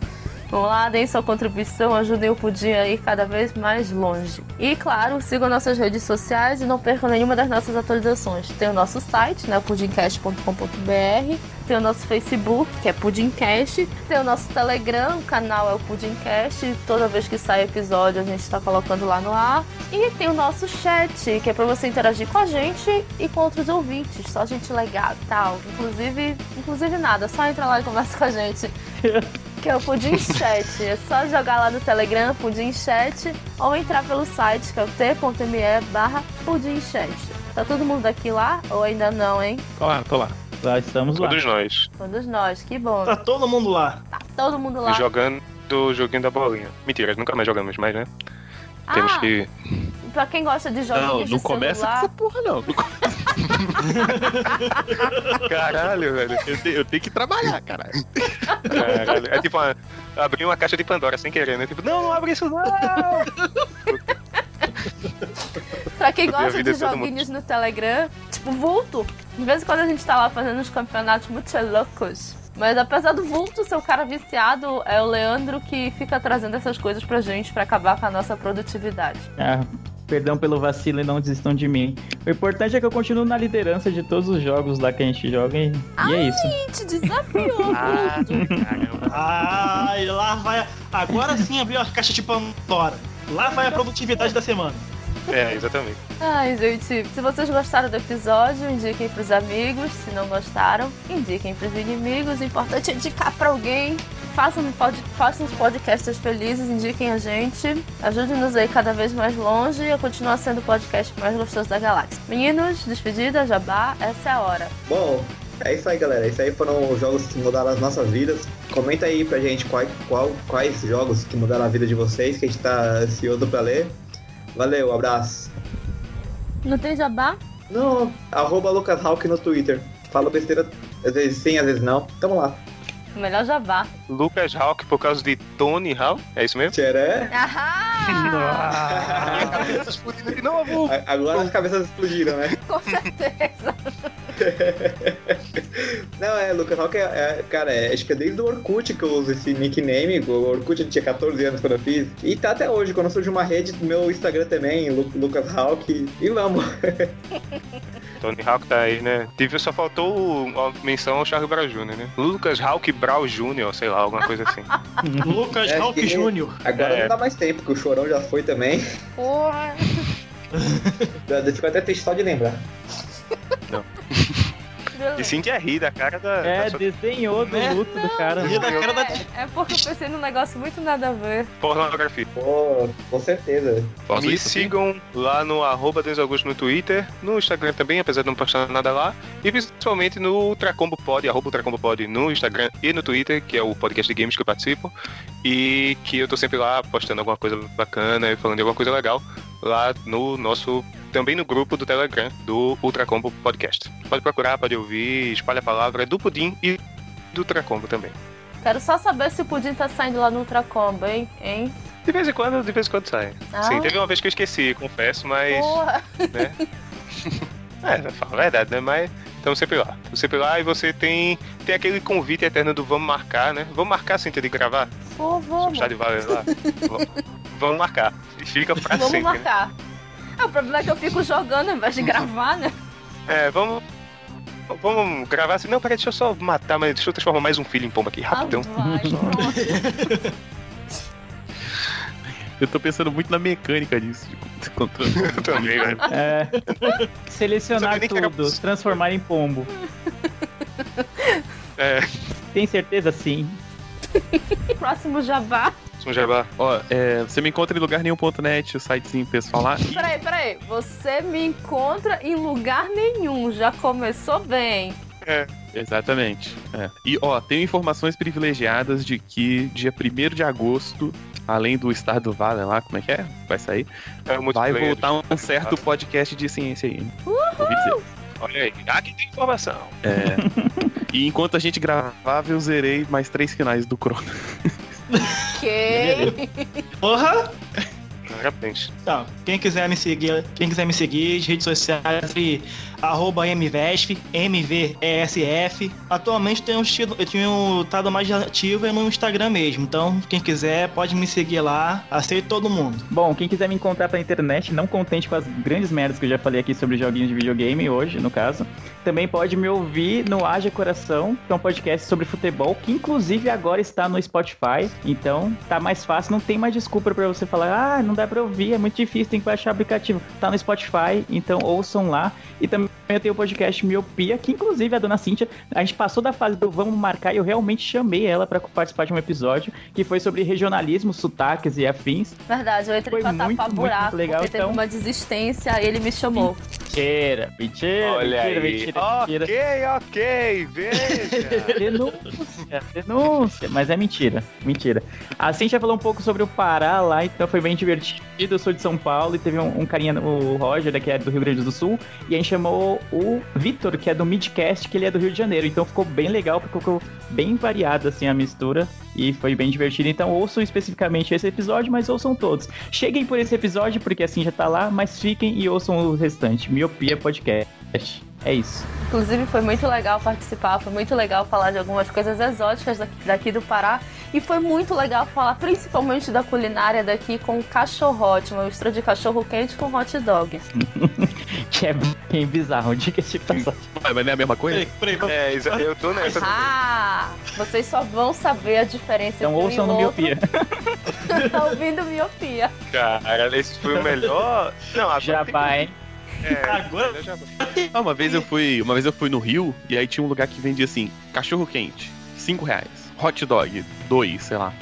Vamos lá, deem sua contribuição, ajudem o Pudim a ir cada vez mais longe. E claro, sigam nossas redes sociais e não percam nenhuma das nossas atualizações. Tem o nosso site, né, pudimcast.com.br, tem o nosso Facebook, que é Pudimcast, tem o nosso Telegram, o canal é o Pudimcast, toda vez que sai episódio a gente está colocando lá no ar. E tem o nosso chat, que é para você interagir com a gente e com outros ouvintes, só gente legal e tal. Inclusive, inclusive nada, só entra lá e conversa com a gente. que é o Pudim Chat. É só jogar lá no Telegram, Pudim Chat, ou entrar pelo site, que é o t.me barra Pudim Chat. Tá todo mundo aqui lá ou ainda não, hein? Tô lá, tô lá. Lá estamos Todos lá. Todos nós. Todos nós, que bom. Tá todo mundo lá. Tá todo mundo lá. Jogando o joguinho da bolinha. Mentira, nunca mais jogamos mais, né? Temos ah, que. Pra quem gosta de joguinhos não, não de começa celular... com essa porra, não. não caralho, velho. Eu, te, eu, tenho que trabalhar, caralho. caralho. É tipo, abrir uma caixa de Pandora sem querer, né? Tipo, não, não abre isso não! pra quem gosta de joguinhos no Telegram, tipo, vulto. De vez em quando a gente tá lá fazendo uns campeonatos muito loucos. Mas apesar do vulto ser o cara viciado, é o Leandro que fica trazendo essas coisas pra gente pra acabar com a nossa produtividade. É, perdão pelo vacilo e não desistam de mim. O importante é que eu continuo na liderança de todos os jogos lá que a gente joga e, Ai, e é isso. te desafiou, ah, Ai, lá vai. Agora sim abriu a caixa de Pandora. Lá vai a produtividade da semana. É, exatamente. Ai, gente, se vocês gostaram do episódio, indiquem pros amigos. Se não gostaram, indiquem pros inimigos. O importante é indicar pra alguém. Façam, pod, façam os podcasts felizes, indiquem a gente. Ajude-nos aí cada vez mais longe e a continuar sendo o podcast mais gostoso da galáxia. Meninos, despedida, jabá, essa é a hora. Bom, é isso aí, galera. Isso aí foram os jogos que mudaram as nossas vidas. Comenta aí pra gente qual, qual, quais jogos que mudaram a vida de vocês, que a gente tá ansioso pra ler. Valeu, abraço. Não tem jabá? Não, arroba Lucas Hawk no Twitter. Fala besteira, às vezes sim, às vezes não. Tamo lá. Melhor jabá. Lucas Hawk por causa de Tony Hawk, é isso mesmo? Tcheré. Aham! a cabeça explodindo de novo. Agora as cabeças explodiram, né? Com certeza. Não, é, Lucas Hawk é, é, cara, é, acho que é desde o Orkut que eu uso esse nickname. O Orkut tinha 14 anos quando eu fiz. E tá até hoje, quando surge uma rede, meu Instagram também, Lu, Lucas Hawk. E vamos. Tony Hawk tá aí, né? Tive, só faltou a menção ao Charles Brown Jr., né? Lucas Hawk Brown Jr., sei lá, alguma coisa assim. Lucas é, Hawk Jr. Agora é. não dá mais tempo, porque o Chorão já foi também. Porra! Fico até triste só de lembrar. Não. E sim que é rir da cara da. É, da sua... desenhou do Não, luto do cara. Rir da cara da. É, é porque eu pensei num negócio muito nada a ver. Pornografia. Pô, com certeza. Posso Me isso aqui? sigam lá no arroba Deus Augusto no Twitter, no Instagram também, apesar de não postar nada lá. E principalmente no Ultracombo Pod, arroba Ultracombo Pod no Instagram e no Twitter, que é o podcast de games que eu participo. E que eu tô sempre lá postando alguma coisa bacana e falando de alguma coisa legal lá no nosso. Também no grupo do Telegram do Ultracombo Podcast. Pode procurar, pode ouvir, espalha a palavra, é do Pudim e do Ultracombo também. Quero só saber se o Pudim tá saindo lá no Ultracombo, hein? hein? De vez em quando, de vez em quando sai. Ah. Sim, teve uma vez que eu esqueci, confesso, mas. Porra! né? é, fala a verdade, né? Mas estamos sempre lá. Estamos sempre lá e você tem, tem aquele convite eterno do vamos marcar, né? Vamos marcar sem ter de gravar? Pô, vamos. De valer lá. vamos, vamos marcar. E fica pra Vamos sempre. né? marcar. É, o problema é que eu fico jogando ao invés de gravar, né? É, vamos. Vamos gravar assim. Não, peraí, deixa eu só matar, mas deixa eu transformar mais um filho em pomba aqui, rapidão. Ah, vai. Eu tô pensando muito na mecânica disso, de controle. Eu também, né? É. Selecionar era tudo, possível. transformar em pombo. É, Tem certeza? Sim. Próximo jabá. Um jabá. Ó, é, você me encontra em lugar nenhum.net, o sitezinho pessoal lá. Peraí, peraí. Você me encontra em lugar nenhum. Já começou bem. Exatamente. é. E ó, tenho informações privilegiadas de que dia 1 de agosto, além do Star do Vale lá, como é que é? Vai sair? É Vai voltar um certo podcast de ciência aí. Ouvi dizer. Olha aí, aqui tem informação. É. E enquanto a gente gravava, eu zerei mais três finais do Chrono. Ok. Porra! Parabéns. Tá, quem quiser me seguir, quem quiser me seguir, redes sociais e arroba MVESF, MVESF. Atualmente tenho tido, eu tenho estado mais ativo no Instagram mesmo. Então, quem quiser pode me seguir lá. Aceito todo mundo. Bom, quem quiser me encontrar pela internet, não contente com as grandes merdas que eu já falei aqui sobre joguinhos de videogame hoje, no caso, também pode me ouvir no Haja Coração, que é um podcast sobre futebol, que inclusive agora está no Spotify. Então, tá mais fácil, não tem mais desculpa pra você falar, ah, não dá pra ouvir, é muito difícil, tem que baixar o aplicativo. Tá no Spotify, então ouçam lá. E também eu tenho o podcast Miopia, que inclusive a dona Cíntia, a gente passou da fase do vamos marcar e eu realmente chamei ela pra participar de um episódio que foi sobre regionalismo, sotaques e afins. Verdade, eu entrei Foi pra muito, tapar muito, buraco, muito legal, porque teve então. uma desistência e ele me chamou. Mentira, mentira, Olha mentira, aí. mentira, mentira. ok, ok, veja. Denúncia, denúncia, mas é mentira, mentira. A Cintia falou um pouco sobre o Pará lá, então foi bem divertido. Eu sou de São Paulo e teve um, um carinha, o Roger, né, que é do Rio Grande do Sul, e a gente chamou o Vitor, que é do Midcast, que ele é do Rio de Janeiro. Então ficou bem legal, porque ficou bem variada assim a mistura e foi bem divertido. Então ouçam especificamente esse episódio, mas ouçam todos. Cheguem por esse episódio, porque assim já tá lá, mas fiquem e ouçam o restante. Miopia Podcast. É isso. Inclusive foi muito legal participar, foi muito legal falar de algumas coisas exóticas daqui, daqui do Pará e foi muito legal falar principalmente da culinária daqui com o cachorrote, uma mistura de cachorro quente com hot dog. Que é bem bizarro, diga-se de passagem. Mas não é a mesma coisa? Peraí, peraí. É, eu tô nessa. Ah, vocês só vão saber a diferença Então entre um ouçam e outro Miopia. tá ouvindo miopia. Cara, esse foi o melhor. Não, agora Já tem vai. É, Agora já vai. Ah, uma vez eu fui, uma vez eu fui no Rio e aí tinha um lugar que vendia assim, cachorro quente, 5 reais. Hot dog, 2, sei lá.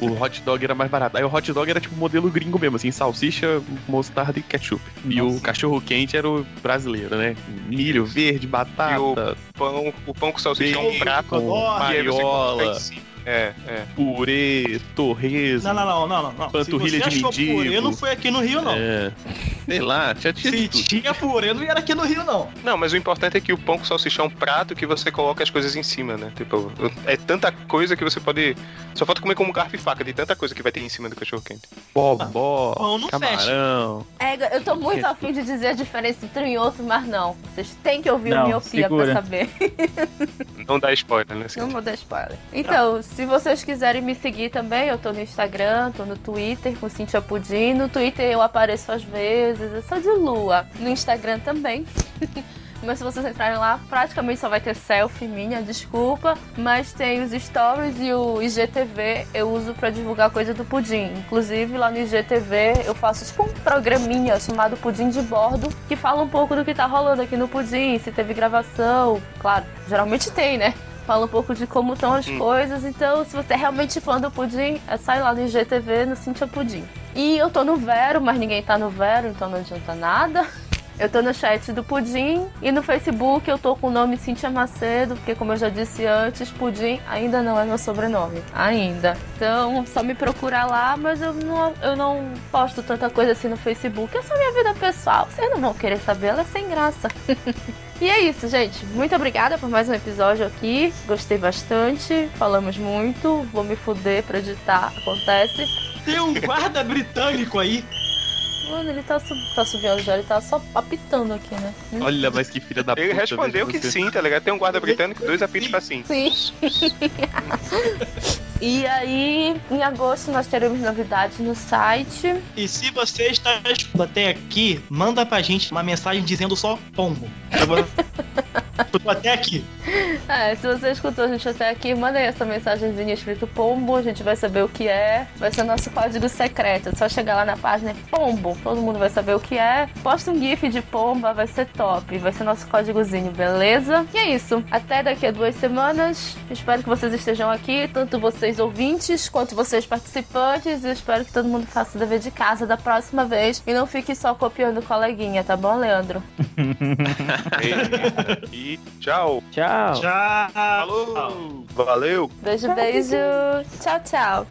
O, o hot dog era mais barato. Aí o hot dog era tipo modelo gringo mesmo, assim, salsicha, mostarda e ketchup. E o Nossa. cachorro quente era o brasileiro, né? Milho verde, batata, Pão, o pão com salsicha é um Bacon, prato. Nossa, e mariola. É, é. purê, torresmo. Não, não, não, não, não. não. Panturrilha Se você de achou mendigo. purê, não foi aqui no Rio, não. É. Sei lá, tinha, tinha Se tudo. tinha purê, não era aqui no Rio, não. Não, mas o importante é que o pão com salsicha é um prato que você coloca as coisas em cima, né? Tipo, é tanta coisa que você pode. Só falta comer como garfo e faca, de tanta coisa que vai ter em cima do cachorro quente. Bobó, Pão não camarão. É, eu tô muito afim de dizer a diferença entre um e outro, mas não. Vocês têm que ouvir Não, o miopia segura. pra saber. Não dá spoiler, né? Não vou dar spoiler. Então, se vocês quiserem me seguir também, eu tô no Instagram, tô no Twitter com Cintia Pudim. No Twitter eu apareço às vezes, eu sou de lua. No Instagram também. Mas se vocês entrarem lá, praticamente só vai ter selfie minha, desculpa. Mas tem os stories e o IGTV eu uso pra divulgar coisa do Pudim. Inclusive lá no IGTV eu faço tipo um programinha chamado Pudim de Bordo, que fala um pouco do que tá rolando aqui no Pudim, se teve gravação. Claro, geralmente tem, né? Fala um pouco de como estão as coisas. Então, se você é realmente fã do Pudim, é só ir lá no IGTV, no Cintia Pudim. E eu tô no Vero, mas ninguém tá no Vero, então não adianta nada. Eu tô no chat do Pudim e no Facebook eu tô com o nome Cintia Macedo, porque como eu já disse antes, Pudim ainda não é meu sobrenome. Ainda. Então, só me procurar lá, mas eu não, eu não posto tanta coisa assim no Facebook. É só minha vida pessoal. Vocês não vão querer saber, ela é sem graça. E é isso, gente. Muito obrigada por mais um episódio aqui. Gostei bastante. Falamos muito. Vou me fuder pra editar. Acontece. Tem um guarda britânico aí. Mano, ele tá, sub... tá subindo já, ele tá só apitando aqui, né? Olha, mas que filha da puta. Ele respondeu que você. sim, tá ligado? Tem um guarda britânico e dois apitos pra sim. Sim. e aí, em agosto, nós teremos novidades no site. E se você está até aqui, manda pra gente uma mensagem dizendo só pombo. Eu vou- Tô até aqui. É, se você escutou a gente até aqui, manda aí essa mensagenzinha escrito pombo, a gente vai saber o que é. Vai ser nosso código secreto. É só chegar lá na página pombo, todo mundo vai saber o que é. Posta um gif de pomba, vai ser top. Vai ser nosso códigozinho, beleza? E é isso. Até daqui a duas semanas. Espero que vocês estejam aqui, tanto vocês ouvintes quanto vocês participantes. E eu espero que todo mundo faça o dever de casa da próxima vez e não fique só copiando o coleguinha, tá bom, Leandro? E tchau. Tchau. Tchau. Falou. Valeu. Beijo, beijo. Tchau, tchau.